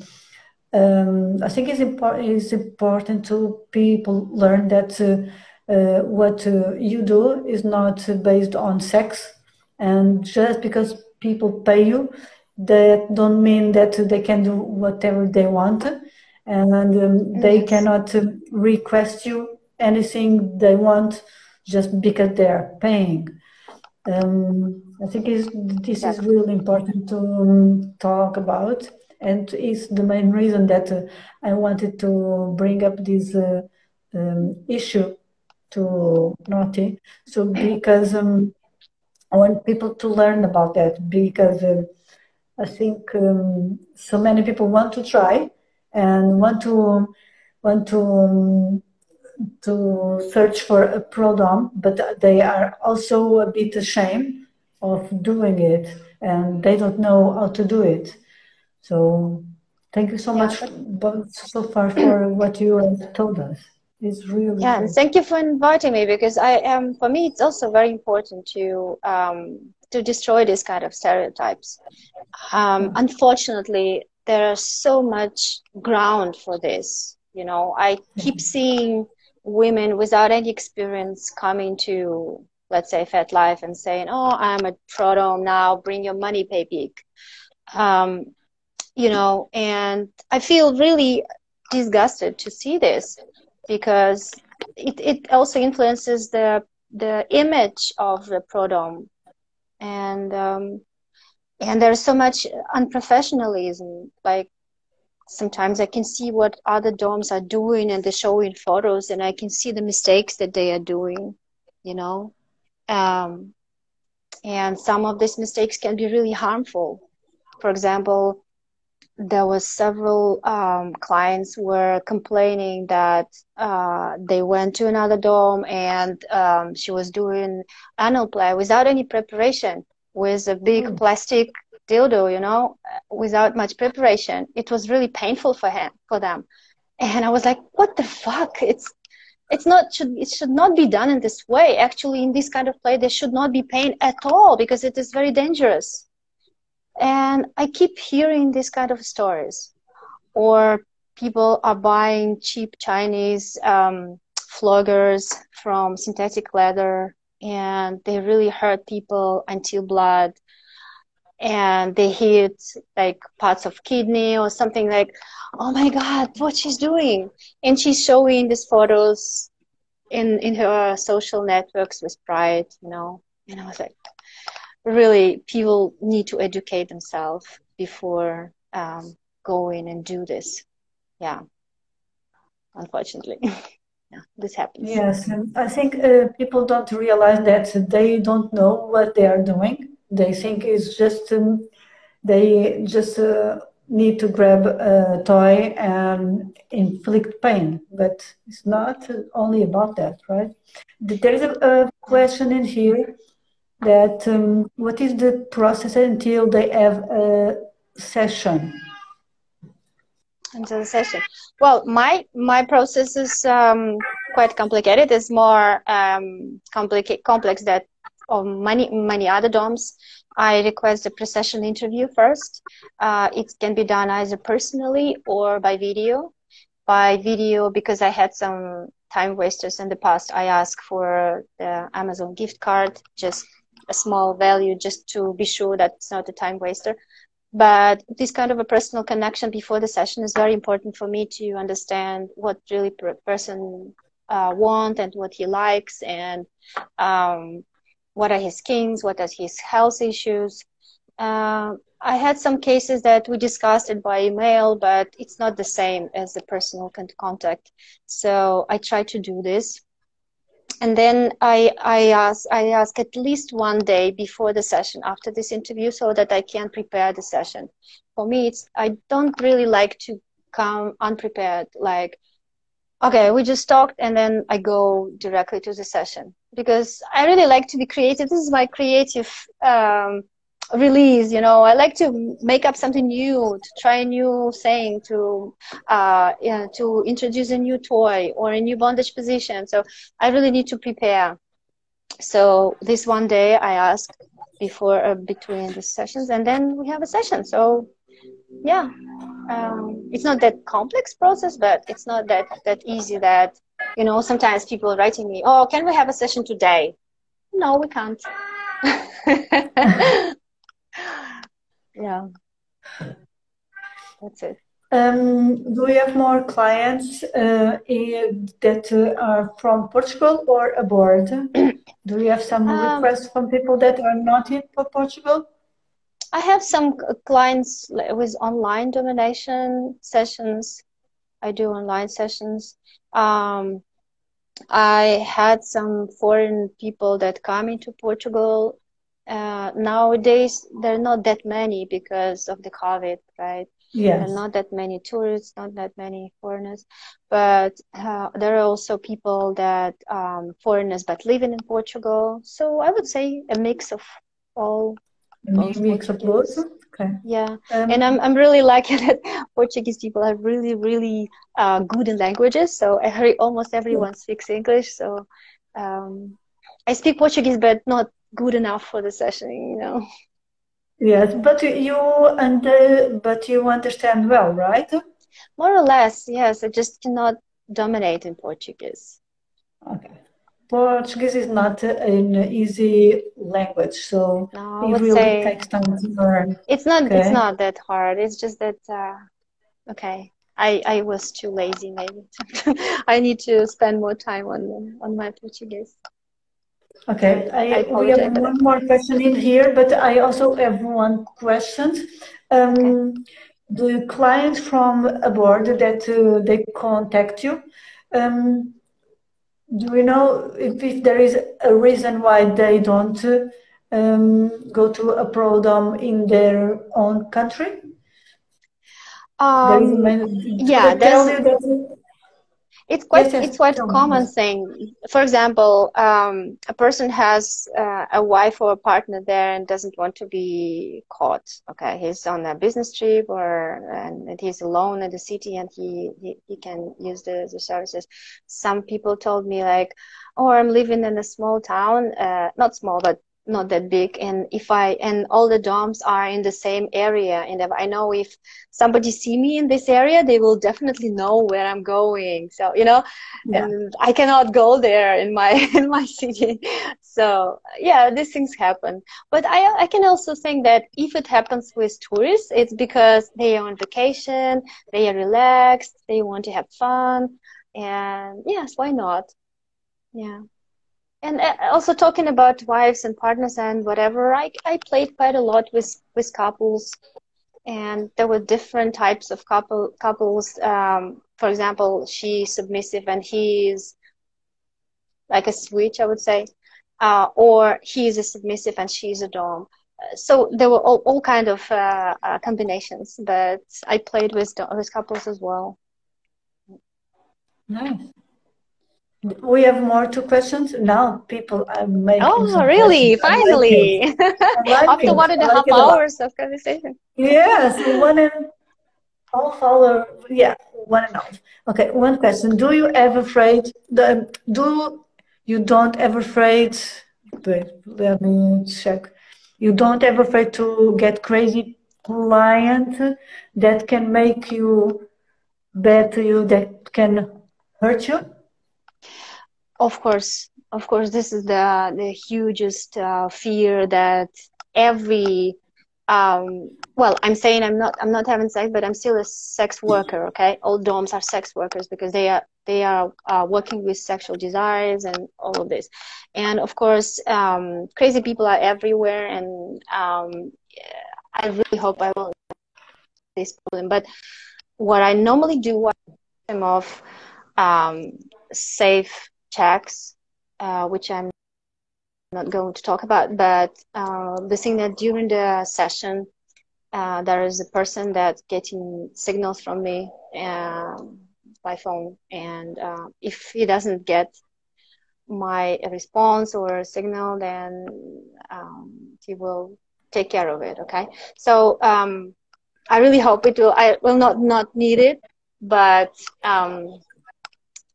um, I think it's, important. it's important to people learn that uh, uh, what uh, you do is not based on sex, and just because people pay you that don't mean that they can do whatever they want and um, they yes. cannot request you anything they want just because they're paying um, i think this is really important to um, talk about and it's the main reason that uh, i wanted to bring up this uh, um, issue to Noti. So because um, I want people to learn about that because uh, I think um, so many people want to try and want to want to um, to search for a prodom, but they are also a bit ashamed of doing it and they don't know how to do it. So thank you so yeah, much but... so far for what you have told us. Is really yeah and thank you for inviting me because i am for me it's also very important to um, to destroy this kind of stereotypes. Um, unfortunately there is so much ground for this you know. I keep seeing women without any experience coming to let's say FetLife and saying oh i'm a prodom now bring your money pay pig um, you know and i feel really disgusted to see this because it, it also influences the the image of the prodom and um, and there's so much unprofessionalism. Like sometimes I can see what other domes are doing, and they show in photos, and I can see the mistakes that they are doing. You know, um, and some of these mistakes can be really harmful. For example, there was several um, clients were complaining that uh, they went to another dom and um, she was doing anal play without any preparation with a big mm. plastic dildo you know without much preparation. It was really painful for him for them. And i was like what the fuck? It's it's not should it should not be done in this way. Actually in this kind of play there should not be pain at all because it is very dangerous and I keep hearing these kind of stories. Or people are buying cheap Chinese um, floggers from synthetic leather and they really hurt people until blood and they hit like parts of kidney or something like oh my god what she's doing and she's showing these photos in in her social networks with pride you know and i was like really people need to educate themselves before um, going and do this. Yeah, unfortunately. yeah, this happens. Yes, I think uh, people don't realize that they don't know what they are doing. They think it's just um, they just uh, need to grab a toy and inflict pain, but it's not only about that, right? There is a, a question in here that um, what is the process until they have a session? Until the session. Well, my my process is um, quite complicated. It's more um, complex that of many many other DOMs. I request a pre-session interview first. Uh, it can be done either personally or by video. By video, because I had some time wasters in the past, I asked for the Amazon gift card just a small value just to be sure that it's not a time waster. But this kind of a personal connection before the session is very important for me to understand what really per- person uh, want and what he likes and um, what are his kinks, what are his health issues. Uh, I had some cases that we discussed it by email, but it's not the same as the personal contact. So I try to do this and then I I ask I ask at least one day before the session after this interview so that I can prepare the session. For me, it's I don't really like to come unprepared. Like, okay, we just talked and then I go directly to the session because I really like to be creative. This is my creative um, release you know. I like to make up something new to try a new thing to uh yeah, to introduce a new toy or a new bondage position. So i really need to prepare. So this one day i ask before uh, between the sessions and then we have a session. So yeah um, it's not that complex process but it's not that that easy that you know sometimes people writing me oh can we have a session today? No we can't yeah that's it um, do you have more clients uh, in, that uh, are from Portugal or abroad? do you have some um, requests from people that are not in Portugal? I have some clients with online domination sessions. I do online sessions. Um, I had some foreign people that come into Portugal uh, nowadays there are not that many because of the COVID, right? Yes. Are not that many tourists, not that many foreigners, but uh, there are also people that um, foreigners but living in Portugal. So I would say a mix of all. A mix of both. Okay. Yeah, um, and I'm I'm really lucky that Portuguese people are really really uh, good in languages. So I every almost everyone speaks English. So um, I speak Portuguese, but not good enough for the session, you know. Yes, but you and uh, but you understand well, right? More or less, yes. I just cannot dominate in Portuguese. Okay. Portuguese is not an easy language, so no, it really takes time to learn. It's not. Okay. It's not that hard. It's just that. Uh, okay, I I was too lazy. Maybe I need to spend more time on on my Portuguese. Okay, I, I we have one more question in here, but I also have one question. Um, okay. The clients from abroad that uh, they contact you, um, do you know if, if, there is a reason why they don't uh, um, go to a prodom in their own country? Um, yeah, it's quite yes, yes. it's quite a common thing. For example, um, a person has uh, a wife or a partner there and doesn't want to be caught. Okay, he's on a business trip or and he's alone in the city and he he, he can use the, the services. Some people told me like, "Oh, I'm living in a small town, uh, not small, but not that big. And if i and all the doms are in the same area. And if i know if somebody see me in this area they will definitely know where i'm going. So you know yeah. and i cannot go there in my in my city. So yeah these things happen. But i i can also think that if it happens with tourists it's because they are on vacation they are relaxed they want to have fun. And yes why not? Yeah and uh, also talking about wives and partners and whatever i i played quite a lot with with couples. And there were different types of couple couples um, for example she's submissive and he's like a switch i would say uh, or he's a submissive and she's a dom. So there were all, all kind of uh, uh, combinations but i played with with couples as well. Nice we have more two questions now. People are making. Oh, really? Finally, after one and a half hours of conversation. Yes, one and half hour. Yeah, one and a half. Okay, one question. Do you ever afraid? The, do you don't ever afraid? Wait, let me check. You don't ever afraid to get crazy client that can make you bad to you that can hurt you of course, of course, this is the the hugest uh, fear that every um, well, I'm saying I'm not I'm not having sex, but I'm still a sex worker. Okay, all DOMs are sex workers because they are they are uh, working with sexual desires and all of this. And of course, um, crazy people are everywhere, and um, I really hope I won't this problem. But what I normally do, what I'm of um, safe checks, uh, which I'm not going to talk about, but uh, the thing that during the session, uh, there is a person that's getting signals from me um, by phone, and uh, if he doesn't get my response or signal, then um, he will take care of it. Okay, so um, I really hope it will. I will not not need it, but um,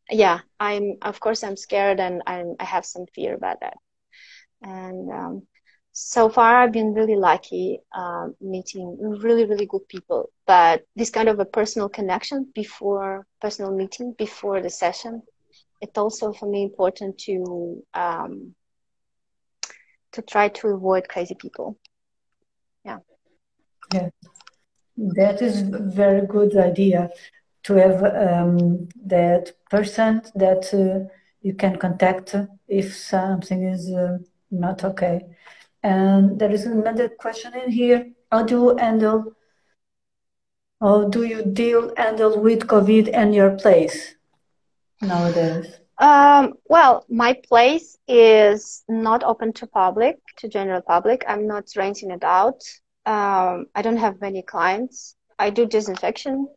yeah, I'm of course I'm scared and I'm, I have some fear about that. And um, so far, I've been really lucky uh, meeting really really good people. But this kind of a personal connection before personal meeting before the session, it's also for me important to um, to try to avoid crazy people. Yeah. Yeah, that is a very good idea to have um, that person that uh, you can contact if something is uh, not okay. And there is another question in here. How do you handle, how do you deal, handle with COVID in your place nowadays? Um, well, my place is not open to public, to general public. I'm not renting it out. Um, I don't have many clients. I do disinfection.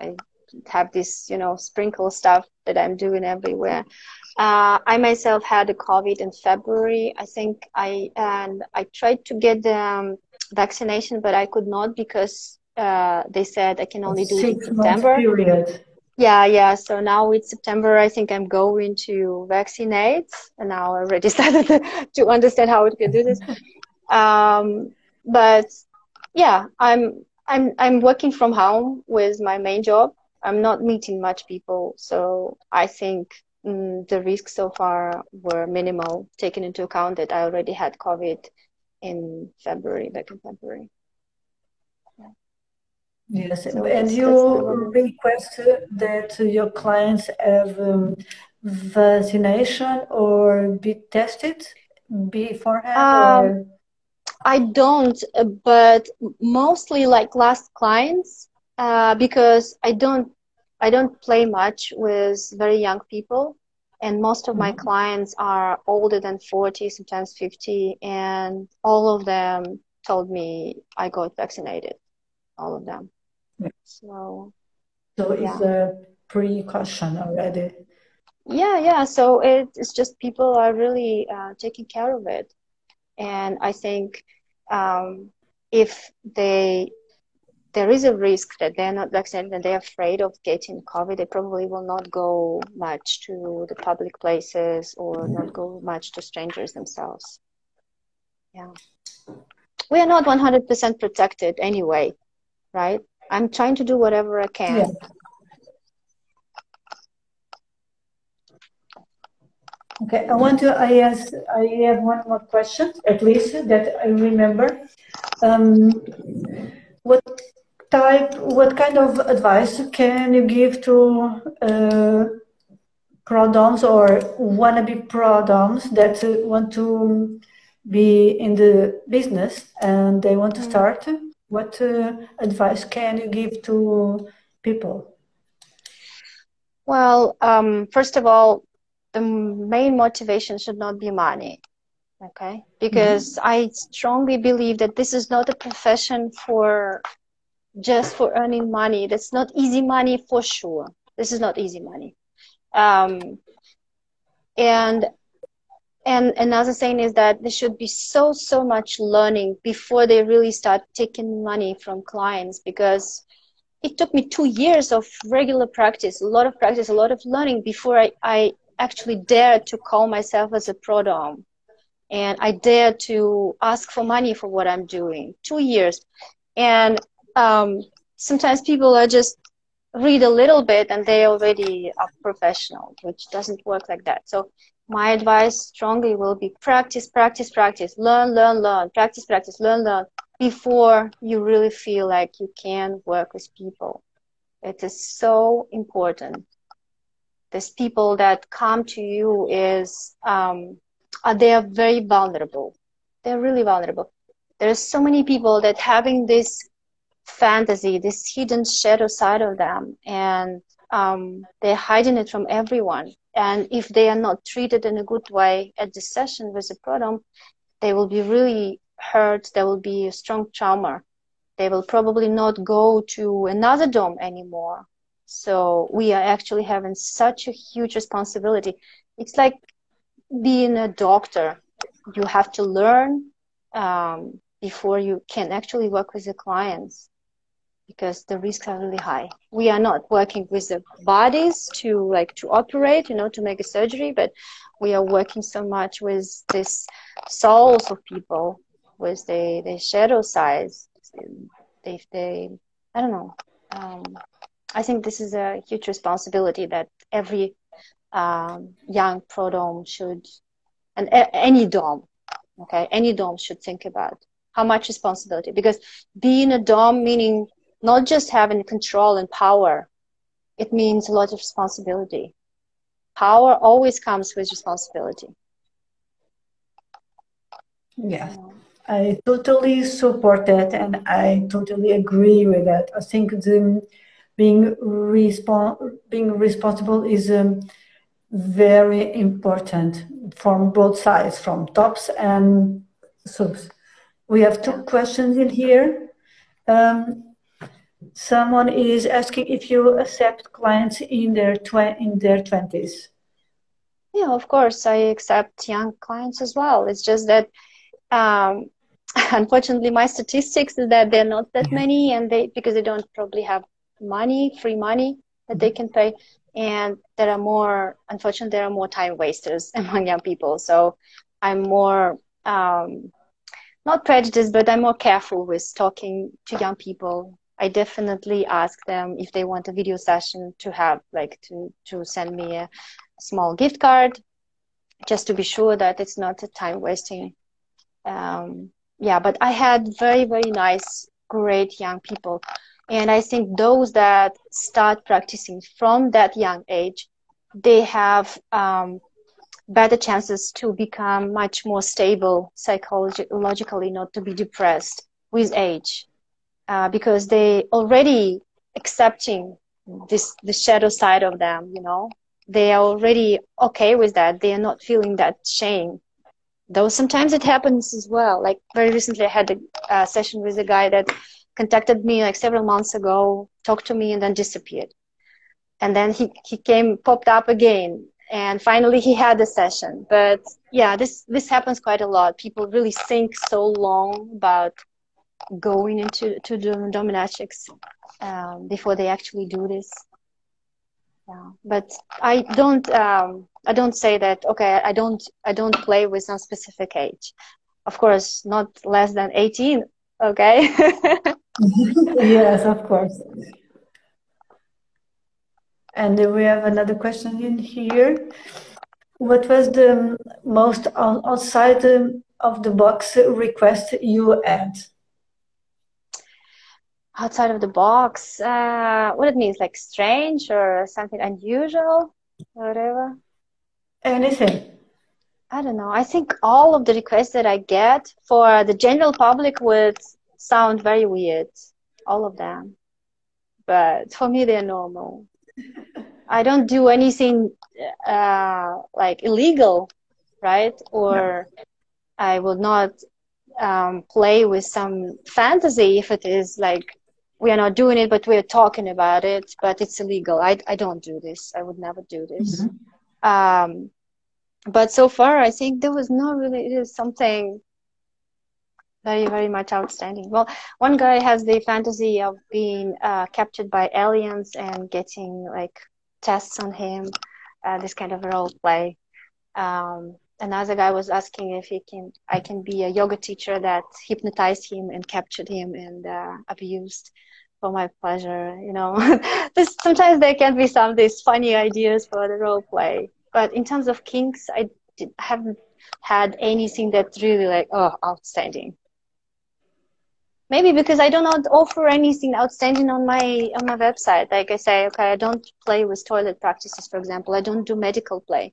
I have this, you know, sprinkle stuff that I'm doing everywhere. Uh, I myself had a COVID in February. I think I and I tried to get the um, vaccination, but I could not because uh, they said I can only do it in September. Period. Yeah, yeah. So now it's September. I think I'm going to vaccinate, and now I already started to understand how we can do this. Um, but yeah, I'm I'm I'm working from home with my main job, I'm not meeting much people, so I think mm, the risks so far were minimal, taking into account that I already had COVID in February, back in February. Yes, so and you request that your clients have um, vaccination or be tested beforehand? Um, I don't, but mostly like last clients, uh, because I don't, I don't play much with very young people, and most of my mm-hmm. clients are older than 40, sometimes 50, and all of them told me I got vaccinated, all of them. Yeah. So, so yeah. it's a precaution already. Yeah, yeah. So it, it's just people are really uh, taking care of it and I think um, if they there is a risk that they're not vaccinated and they're afraid of getting COVID, they probably will not go much to the public places or not go much to strangers themselves. Yeah. We are not 100% protected anyway, right? I'm trying to do whatever I can. Yeah. Okay, I want to, I ask, I have one more question, at least, that I remember. Um, what type, what kind of advice can you give to uh, prodoms or wannabe prodoms that want to be in the business and they want to mm. start? What uh, advice can you give to people? Well, um, first of all, the main motivation should not be money okay because mm-hmm. i strongly believe that this is not a profession for just for earning money that's not easy money for sure this is not easy money um, and and another thing is that there should be so so much learning before they really start taking money from clients because it took me two years of regular practice a lot of practice a lot of learning before i, I actually dared to call myself as a prodom and I dared to ask for money for what I'm doing. Two years. And um, sometimes people are just read a little bit and they already are professional, which doesn't work like that. So my advice strongly will be practice, practice, practice, learn, learn, learn, practice, practice, learn, learn before you really feel like you can work with people. It is so important these people that come to you is um, uh, they are very vulnerable. They're really vulnerable. There's so many people that having this fantasy, this hidden shadow side of them, and um, they're hiding it from everyone. And if they are not treated in a good way at the session with the prodom, they will be really hurt. There will be a strong trauma. They will probably not go to another dom anymore so we are actually having such a huge responsibility. It's like being a doctor. You have to learn um, before you can actually work with the clients because the risks are really high. We are not working with the bodies to like to operate, you know, to make a surgery, but we are working so much with this souls of people, with the the shadow sides. They they I don't know. Um, I think this is a huge responsibility that every um, young pro dom should, and a- any dom, okay, any dom should think about how much responsibility. Because being a dom meaning not just having control and power, it means a lot of responsibility. Power always comes with responsibility. Yeah. I totally support that and I totally agree with that. I think the being respon- being responsible is um, very important from both sides, from tops and subs. We have two questions in here. Um, someone is asking if you accept clients in their tw- in their twenties. Yeah, of course, I accept young clients as well. It's just that um, unfortunately my statistics is that there are not that many and they because they don't probably have money, free money that they can pay. And there are more, unfortunately, there are more time wasters among young people. So I'm more, um, not prejudiced, but I'm more careful with talking to young people. I definitely ask them if they want a video session to have, like, to, to send me a small gift card just to be sure that it's not a time wasting. Um, yeah, but I had very, very nice, great young people and I think those that start practicing from that young age, they have um, better chances to become much more stable psychologically, not to be depressed with age, uh, because they already accepting this the shadow side of them. You know, they are already okay with that. They are not feeling that shame. Though sometimes it happens as well. Like very recently, I had a, a session with a guy that contacted me like several months ago, talked to me, and then disappeared. And then he he came popped up again and finally he had a session but yeah this this happens quite a lot people really think so long about going into to the dominatrix um, before they actually do this yeah but i don't um, i don't say that okay i don't i don't play with some specific age of course not less than 18 okay yes of course and we have another question in here. What was the most outside of the box request you had? Outside of the box, uh, what it means, like strange or something unusual, whatever. Anything. I don't know. I think all of the requests that I get for the general public would sound very weird. All of them. But for me, they're normal. I don't do anything uh, like illegal, right? Or no. I will not um, play with some fantasy if it is like we are not doing it, but we are talking about it, but it's illegal. I, I don't do this. I would never do this. Mm-hmm. Um, but so far, I think there was not really, it is something very, very much outstanding. Well, one guy has the fantasy of being uh, captured by aliens and getting like tests on him, uh, this kind of role play. Um, another guy was asking if he can, I can be a yoga teacher that hypnotized him and captured him and uh, abused for my pleasure. You know, sometimes there can be some these funny ideas for the role play, but in terms of kinks, I did, haven't had anything that's really like oh outstanding maybe because I do not offer anything outstanding on my on my website. Like I say, okay, I don't play with toilet practices, for example. I don't do medical play.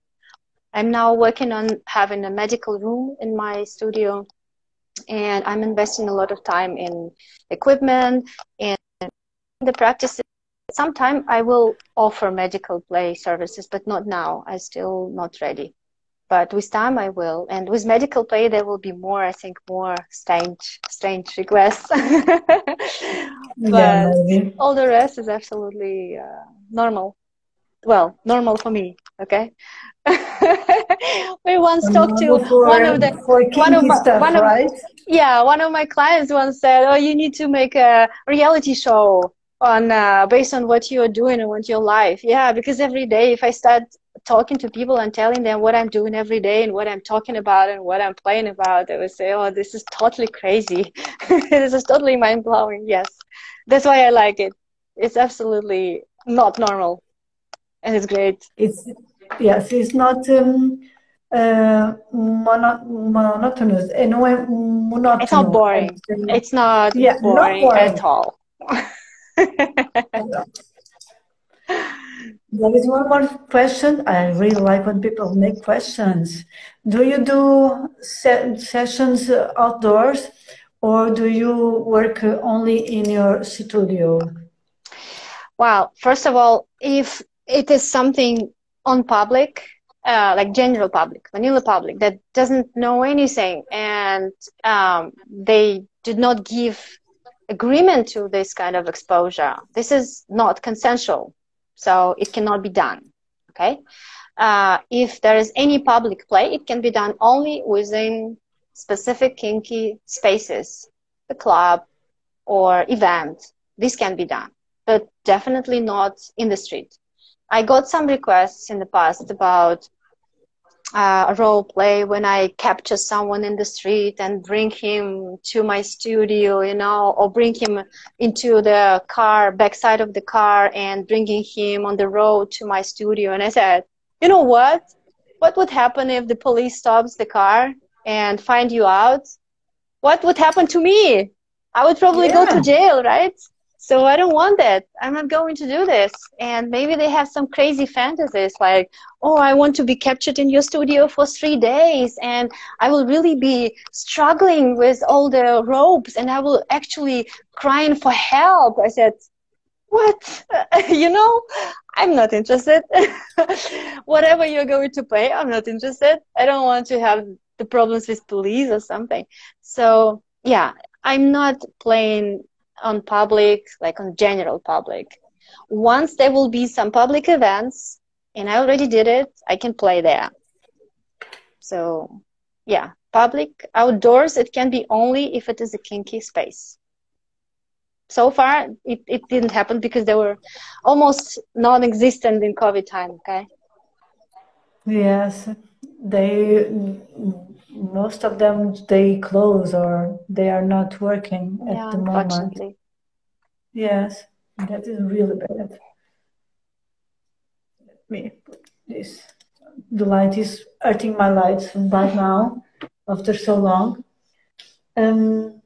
I'm now working on having a medical room in my studio, and I'm investing a lot of time in equipment and the practices. Sometime I will offer medical play services, but not now. I'm still not ready but with time I will. And with medical play, there will be more, I think, more strange, strange requests. but yeah, all the rest is absolutely uh, normal. Well, normal for me. Okay. we once talked to for, one of the one of, my, stuff, one of right? yeah one of my clients once said, "Oh, you need to make a reality show." on uh, based on what you're doing and what your life yeah because every day if i start talking to people and telling them what I'm doing every day and what I'm talking about and what I'm playing about, they would say, "Oh, this is totally crazy. this is totally mind blowing." Yes, that's why I like it. It's absolutely not normal, and it's great. It's yes, it's not um, uh, mono- monotonous. Anyway, monotonous. It's not boring. It's not yeah, boring, not boring. at all. There is one more question. I really like when people make questions. Do you do se- sessions outdoors or do you work only in your studio? Well, first of all, if it is something on public, uh, like general public, vanilla public, that doesn't know anything and um, they did not give agreement to this kind of exposure, this is not consensual so it cannot be done. Okay. Uh, if there is any public play, it can be done only within specific kinky spaces, the club or event. This can be done, but definitely not in the street. I got some requests in the past about uh, a role play when I capture someone in the street and bring him to my studio, you know, or bring him into the car, backside of the car and bringing him on the road to my studio. And I said, you know what? What would happen if the police stops the car and find you out? What would happen to me? I would probably yeah. go to jail, right? So I don't want that. I'm not going to do this. And maybe they have some crazy fantasies like, oh, I want to be captured in your studio for three days and I will really be struggling with all the ropes and I will actually crying for help. I said, what? you know, I'm not interested. Whatever you're going to pay, I'm not interested. I don't want to have the problems with police or something. So yeah, I'm not playing on public, like on general public. Once there will be some public events, and I already did it, I can play there. So yeah, public outdoors, it can be only if it is a kinky space so far it, it didn't happen because they were almost non-existent in covid time okay yes they most of them they close or they are not working at yeah, the moment. yes that is really bad. Let me put this the light is hurting my lights right now after so long. Um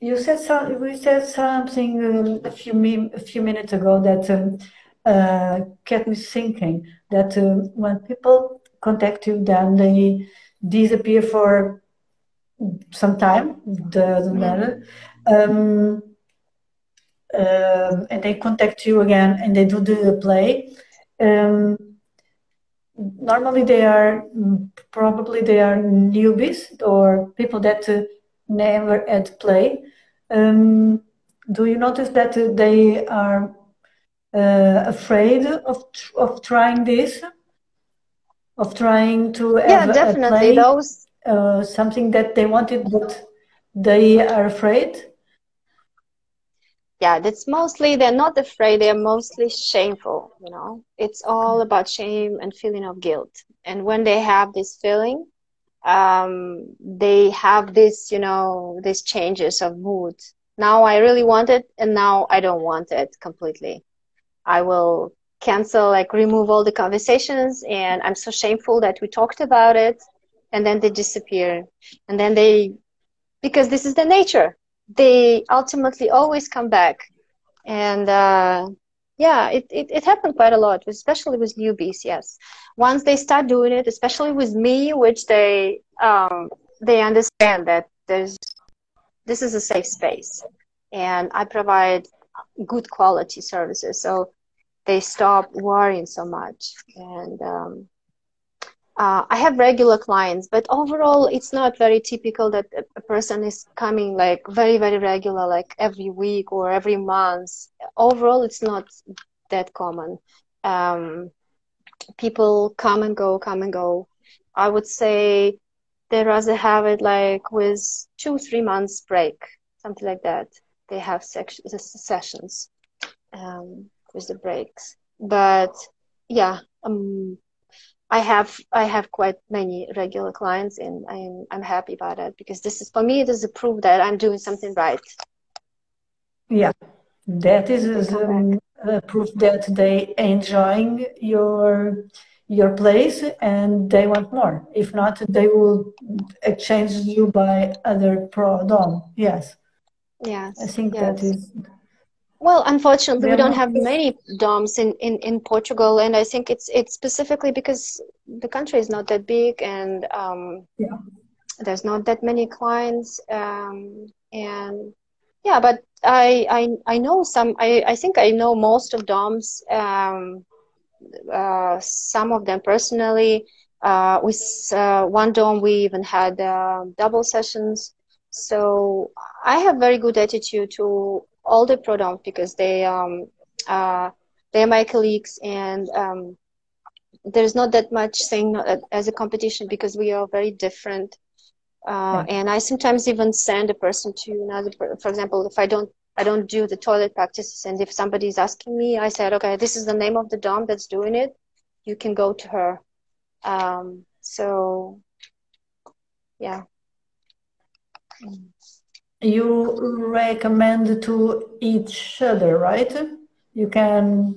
you said some, we said something um, a few a few minutes ago that um, uh, kept me thinking that um, when people contact you, then they disappear for some time. Doesn't matter. Um, um, and they contact you again, and they do the play. Um, normally, they are probably they are newbies or people that. Uh, never had play. Um, do you notice that they are uh, afraid of of trying this, of trying to yeah, definitely play, those uh, something that they wanted, but they are afraid. Yeah, that's mostly they're not afraid. They're mostly shameful. You know, it's all about shame and feeling of guilt. And when they have this feeling, um, they have this, you know, these changes of mood. Now I really want it, and now I don't want it completely. I will cancel, like remove all the conversations, and I'm so shameful that we talked about it, and then they disappear, and then they, because this is the nature, they ultimately always come back, and uh, yeah, it, it, it happened quite a lot, especially with newbies. Yes, once they start doing it, especially with me, which they um, they understand that there's this is a safe space, and I provide good quality services, so they stop worrying so much. And um, uh, I have regular clients, but overall, it's not very typical that a person is coming like very, very regular, like every week or every month. Overall, it's not that common. Um, people come and go, come and go. I would say they rather have it like with two, three months break, something like that. They have sessions um, with the breaks. But yeah, um, I have I have quite many regular clients, and I'm I'm happy about it because this is for me. It is a proof that I'm doing something right. Yeah, that is um, a proof that they enjoying your your place and they want more. If not, they will exchange you by other pro dom. Yes. Yes. I think yes. that is well, unfortunately, we don't have many DOMs in, in, in Portugal, and I think it's it's specifically because the country is not that big, and um, yeah. there's not that many clients, um, and yeah. But I I I know some. I I think I know most of DOMs. Um, uh, some of them personally. Uh, with uh, one DOM, we even had uh, double sessions. So I have very good attitude to all the prodoms because they um uh they're my colleagues and um there's not that much thing as a competition because we are very different uh, yeah. and I sometimes even send a person to another. For example, if I don't, I don't do the toilet practices, and if somebody is asking me, I said, okay, this is the name of the dom that's doing it. You can go to her. Um, so, yeah you recommend to each other, right? You can.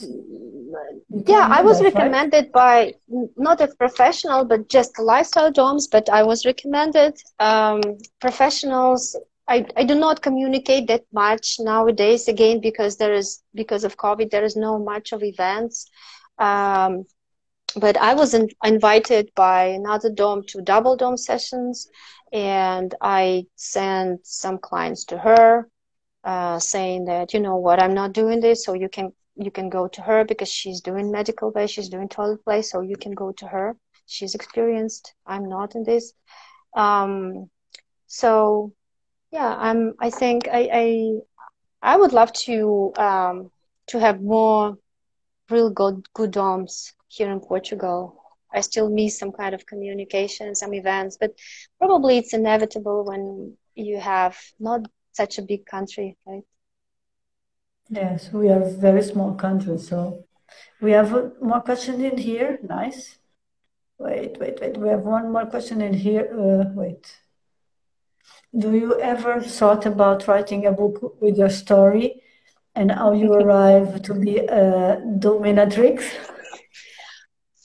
You yeah, I was that, recommended right? by not a professional, but just lifestyle DOMs. But I was recommended um, professionals I, I do not communicate that much nowadays again because there is because of COVID there is no much of events. Um, but I was in, invited by another dom to double dom sessions, and I sent some clients to her, uh, saying that you know what I'm not doing this, so you can you can go to her because she's doing medical play, she's doing toilet play, so you can go to her. She's experienced. I'm not in this. Um, so yeah, I'm. I think I I, I would love to um, to have more real good good doms here in Portugal. I still miss some kind of communication, some events, but probably it's inevitable when you have not such a big country, right? Yes, we are a very small country, so we have more question in here. Nice. Wait, wait, wait. We have one more question in here. Uh, wait. Do you ever thought about writing a book with your story and how you arrive to be a dominatrix?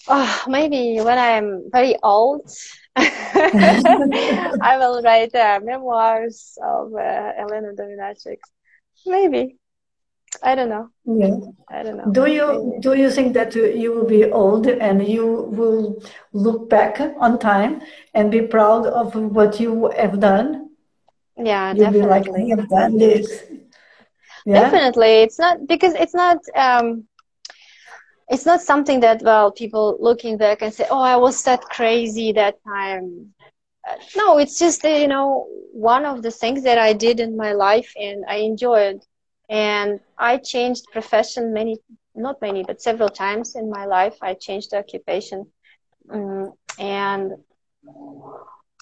Oh, maybe when I'm very old, I will write uh, memoirs of uh, Elena Dominatrix. Maybe. I don't know. Yeah. I don't know. Do you Maybe. do you think that you will be old and you will look back on time and be proud of what you have done? Yeah, You'll definitely. Be like, I have done this. Yeah? Definitely. It's not because it's not um it's not something that well people looking back and say oh i was that crazy that time uh, no it's just you know one of the things that i did in my life and i enjoyed and i changed profession many not many but several times in my life i changed occupation um, and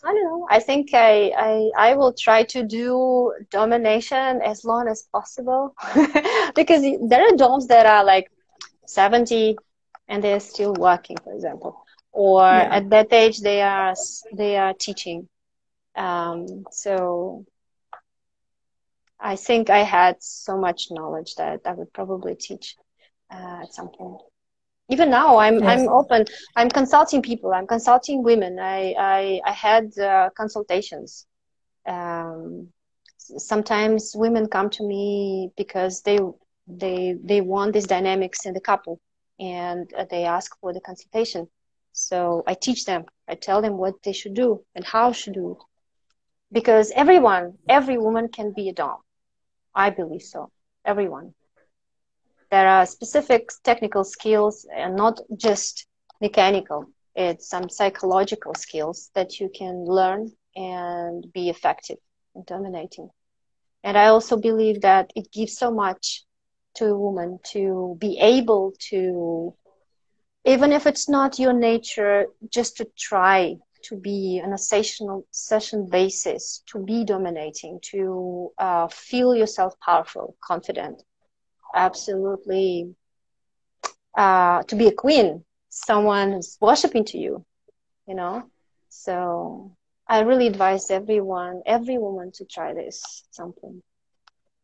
I don't know. I think I, I I will try to do domination as long as possible because there are doms that are like 70 and they're still working, for example, or yeah. at that age they are they are teaching. Um, so I think I had so much knowledge that I would probably teach uh, at some point. Even now, I'm yes. I'm open. I'm consulting people. I'm consulting women. I I, I had uh, consultations. Um, sometimes women come to me because they they they want these dynamics in the couple and uh, they ask for the consultation so i teach them i tell them what they should do and how should do because everyone every woman can be a dom i believe so everyone there are specific technical skills and not just mechanical. It's some psychological skills that you can learn and be effective in dominating. And i also believe that it gives so much to a woman to be able to, even if it's not your nature, just to try to be on a session, session basis, to be dominating, to uh, feel yourself powerful, confident, absolutely, uh, to be a queen, someone who's worshiping to you, you know. So I really advise everyone, every woman, to try this something,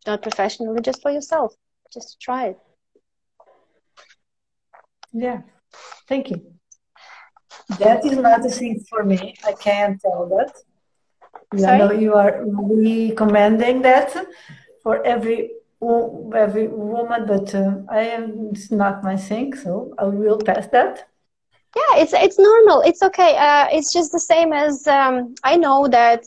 not professionally, just for yourself just to try it. Yeah, thank you. That is not a thing for me. I can't tell that. I know you are recommending that for every every woman, but uh, I am it's not my thing, so I will pass that. Yeah, it's it's normal. It's okay. Uh, it's just the same as um, I know that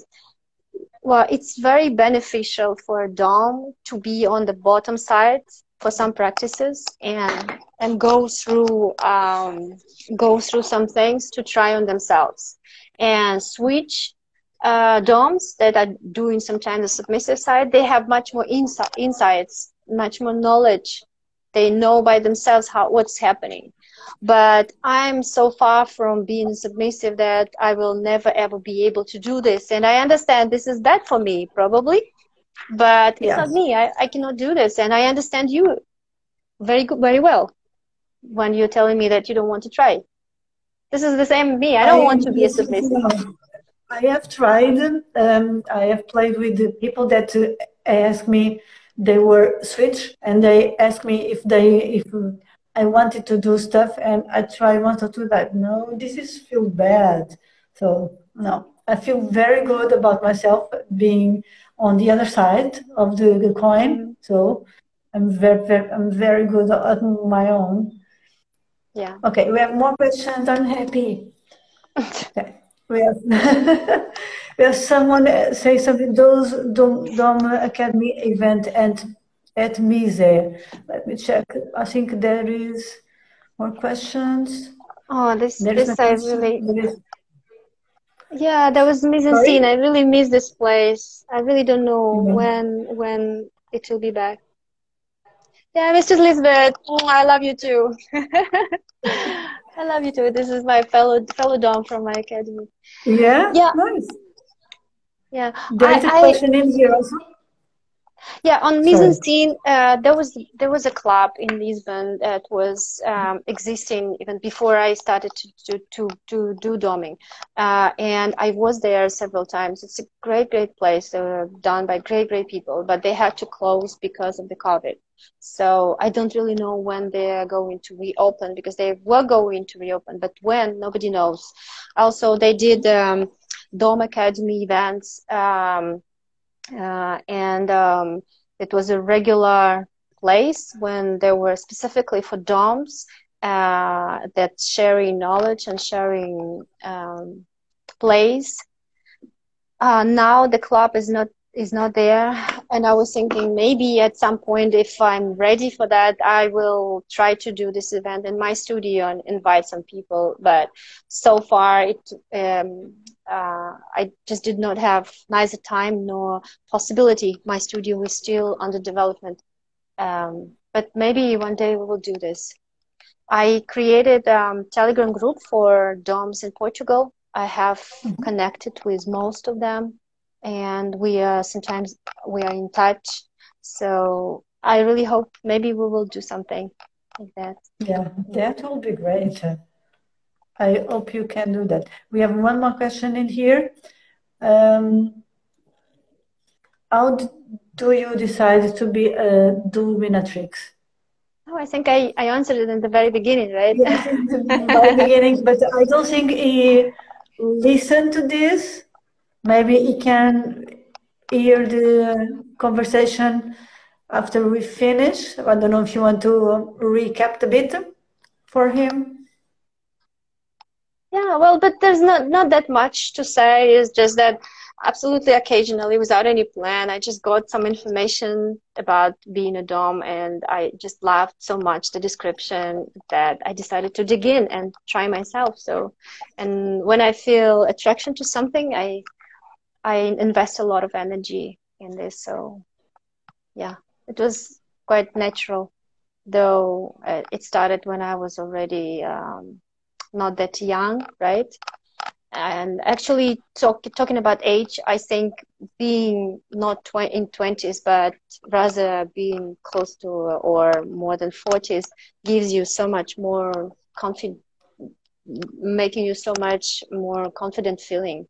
well, it's very beneficial for a dom to be on the bottom side for some practices and and go through um, go through some things to try on themselves and switch uh, doms that are doing sometimes the submissive side they have much more insi- insights much more knowledge they know by themselves how what's happening but I'm so far from being submissive that I will never ever be able to do this. And I understand this is bad for me, probably, but it's yes. not me. I, I cannot do this. And I understand you very good, very well when you're telling me that you don't want to try. This is the same me. I don't I, want to be a submissive. I have tried. Um, I have played with the people that uh, ask me. They were switch, and they ask me if they if I wanted to do stuff and I try want to do that. No, this is feel bad. So no, I feel very good about myself being on the other side of the, the coin. So I'm very, very, I'm very good at my own. Yeah. Okay, we have more questions. I'm happy. okay. We have someone say something. Those Dom, Dom Academy event and at Mise. Let me check. I think there is more questions. Oh, this this I really. Yeah, that was mise en scene. I really miss this place. I really don't know mm-hmm. when when it will be back. Yeah, Mrs. Lisbeth, oh, I love you too. I love you too. This is my fellow fellow dom from my academy. Yeah. Yeah. Nice. Yeah. There's I, a question I, in here also. Yeah, on scene, uh, there was there was a club in Lisbon that was um, existing even before I started to to to, to do doming, uh, and I was there several times. It's a great great place. Were done by great great people, but they had to close because of the COVID. So I don't really know when they are going to reopen because they were going to reopen, but when nobody knows. Also, they did um, Dom Academy events. Um, uh, and um, it was a regular place when there were specifically for DOMs uh, that sharing knowledge and sharing um. Uh, now the club is not is not there and i was thinking maybe at some point if i'm ready for that i will try to do this event in my studio and invite some people but so far it um, uh, I just did not have neither time nor possibility. My studio is still under development. Um, but maybe one day we will do this. I created a um, Telegram group for DOMs in Portugal. I have mm-hmm. connected with most of them and we are sometimes we are in touch. So I really hope maybe we will do something like that. Yeah, that will be great. I hope you can do that. We have one more question in here. Um, how do you decide to be a dominatrix? Oh, I think I, I answered it in the very beginning, right? Yes, in the very beginning, but I don't think he listened to this. Maybe he can hear the conversation after we finish. I don't know if you want to recap a bit for him. Yeah, well, but there's not not that much to say. It's just that absolutely occasionally, without any plan, I just got some information about being a dom, and I just loved so much the description that I decided to dig in and try myself. So, and when I feel attraction to something, I I invest a lot of energy in this. So, yeah, it was quite natural, though uh, it started when I was already. Um, not that young, right? And actually, talk, talking about age, I think being not tw- in 20s, but rather being close to or more than 40s gives you so much more confident, making you so much more confident feeling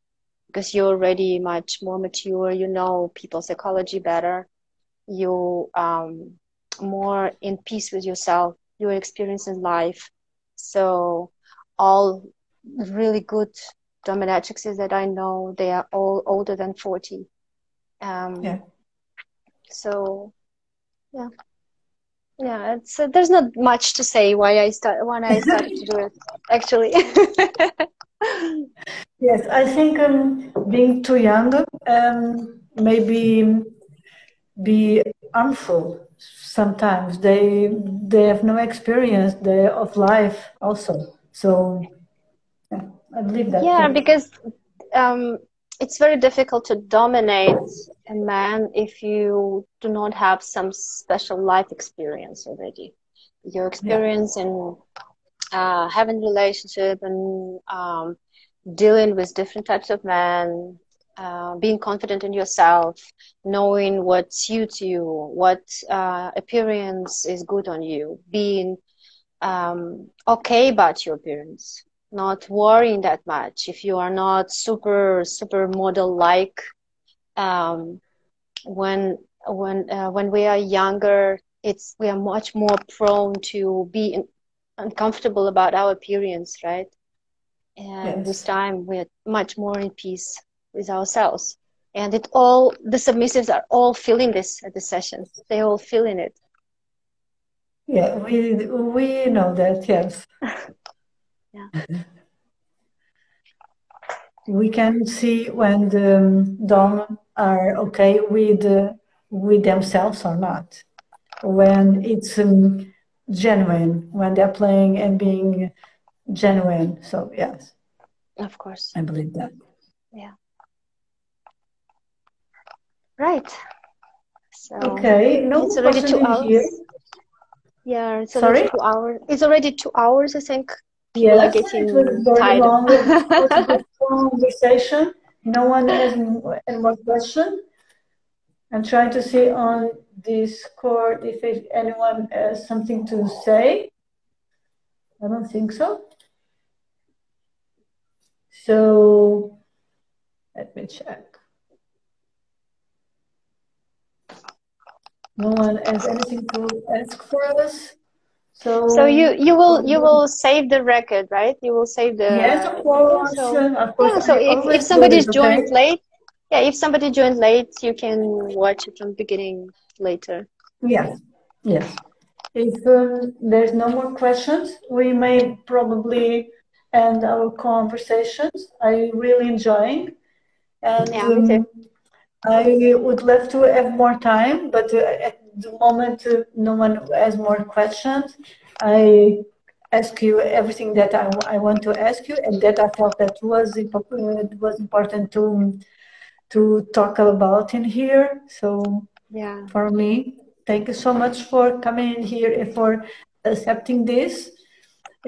because you're already much more mature. You know people's psychology better. You um, more in peace with yourself. Your experience in life. So all really good dominatrixes that I know, they are all older than 40. Um, yeah. So, yeah. Yeah, it's uh, there's not much to say why I start when I started to do it. Actually, yes, I think um, being too young um, maybe be harmful. Sometimes they they have no experience they, of life also. So yeah, I believe that. Yeah, because um, it's very difficult to dominate a man if you do not have some special life experience already. Your experience yeah. in uh, having relationship and um, dealing with different types of men, uh, being confident in yourself, knowing what suits you, what uh, appearance is good on you, being um, okay about your appearance, not worrying that much. If you are not super super model like, um, when when uh, when we are younger, it's we are much more prone to be uncomfortable about our appearance, right? And yes. this time we're much more in peace with ourselves. and it all the submissives are all feeling this at the sessions. They all feeling it. Yeah, we we know that. Yes. yeah. We can see when the dom are okay with uh, with themselves or not. When it's um, genuine, when they're playing and being genuine. So yes. Of course. I believe that. Yeah. Right. So okay, no it's already two hours. Here. Yeah, it's already Sorry? two hours. It's already two hours, I think. People yes, are getting it was very tired. long. conversation. No one has any more questions. I'm trying to see on Discord if anyone has something to say. I don't think so. So let me check. No one has anything to ask for us. So, so you you will you will save the record, right? You will save the yes, of course. So, of course, yeah, so if, if somebody's joined okay. late, yeah, if somebody joined late, you can watch it from beginning later. Yes, yes. If um, there's no more questions, we may probably end our conversations. I really enjoying, and yeah, um, I would love to have more time, but uh, at the moment, uh, no one has more questions. I ask you everything that I, I want to ask you, and that I felt that was uh, was important to to talk about in here. So yeah, for me, thank you so much for coming in here and for accepting this.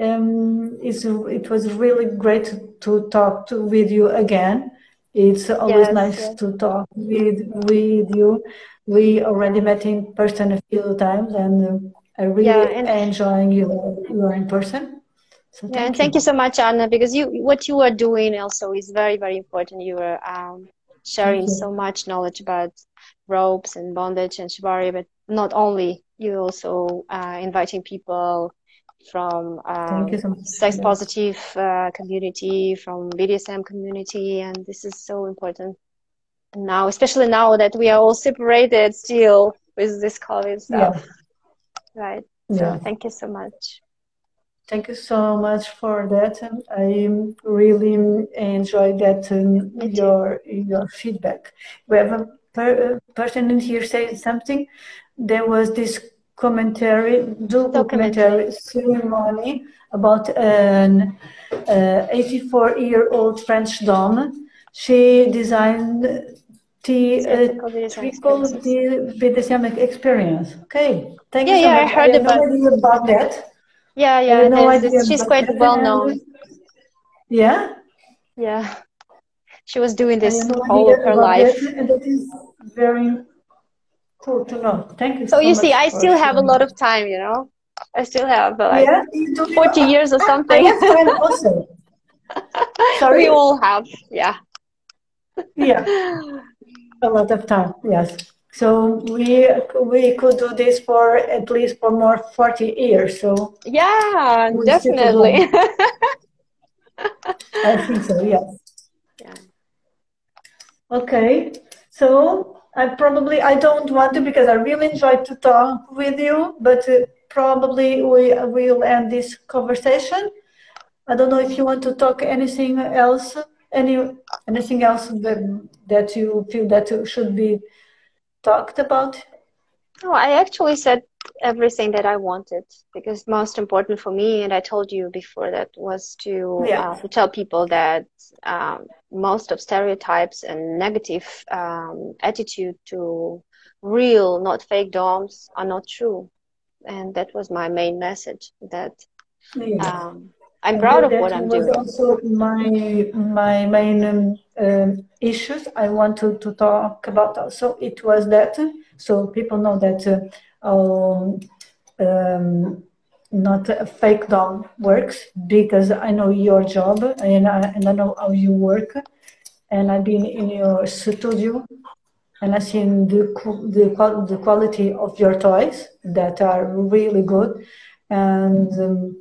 Um, it's, it was really great to talk to, with you again. It's always yes, nice yes. to talk with with you. We already met in person a few times, and I really yeah, and enjoying you you are in person. So yeah, and thank you. you so much, Anna, because you what you are doing also is very very important. You are um, sharing so much knowledge about ropes and bondage and shibari, but not only you also uh, inviting people from um, so sex positive uh, community, from BDSM community, and this is so important now, especially now that we are all separated still with this COVID stuff. Yeah. Right. So yeah. thank you so much. Thank you so much for that. I really enjoyed that um, your your feedback. We have a per, person in here saying something. There was this commentary, do documentary ceremony about an 84-year-old uh, French dom. She designed the uh, the BDSM experience. Okay, thank yeah, you so yeah, much. I heard I about, about that. Yeah, yeah, no she's quite well known. Yeah. Yeah, she was doing this all of her life. That, and that is very Cool to know. Thank you. So, so you see, I still have a lot of time. You know, I still have uh, like yeah, forty years or something. I have time also. Sorry, we all have. Yeah. Yeah, a lot of time. Yes. So we we could do this for at least for more forty years. So yeah, definitely. I think so. Yes. Yeah. Okay. So I probably I don't want to because I really enjoyed to talk with you, but uh, probably we will end this conversation. I don't know if you want to talk anything else, any anything else that that you feel that should be talked about. No, I actually said everything that I wanted because most important for me, and I told you before that was to yeah. uh, to tell people that um, most of stereotypes and negative um, attitude to real, not fake DOMs are not true, and that was my main message. That yeah. um, I'm proud of what I'm doing. Also, my my main um, um, issues I wanted to, talk about. Also, it was that so people know that. Uh, um, um, not a fake dom works because I know your job and I, and I know how you work and I've been in your studio and I've seen the, the, the quality of your toys that are really good and um,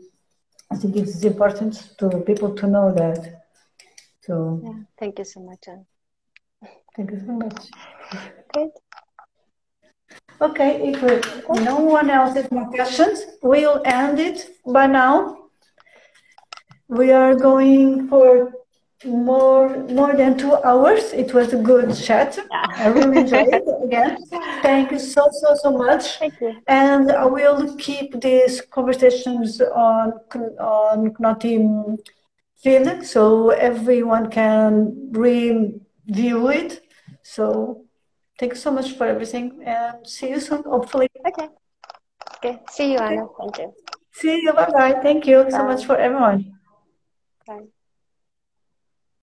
I think it's important to people to know that. So yeah, thank you so much. Anne. Thank you so much. Good. Okay, if we, no one else has more questions, we'll end it by now. We are going for more more than two hours. It was a good chat. I really enjoyed it again. Thank you so so so much. Thank you. And I will keep these conversations on on Knotim feed so everyone can review it. So thank you so much for everything and see you soon, hopefully. Okay. Okay. See you, Anna. Thank you. See you. Bye bye. Thank you bye. so much for everyone. Bye.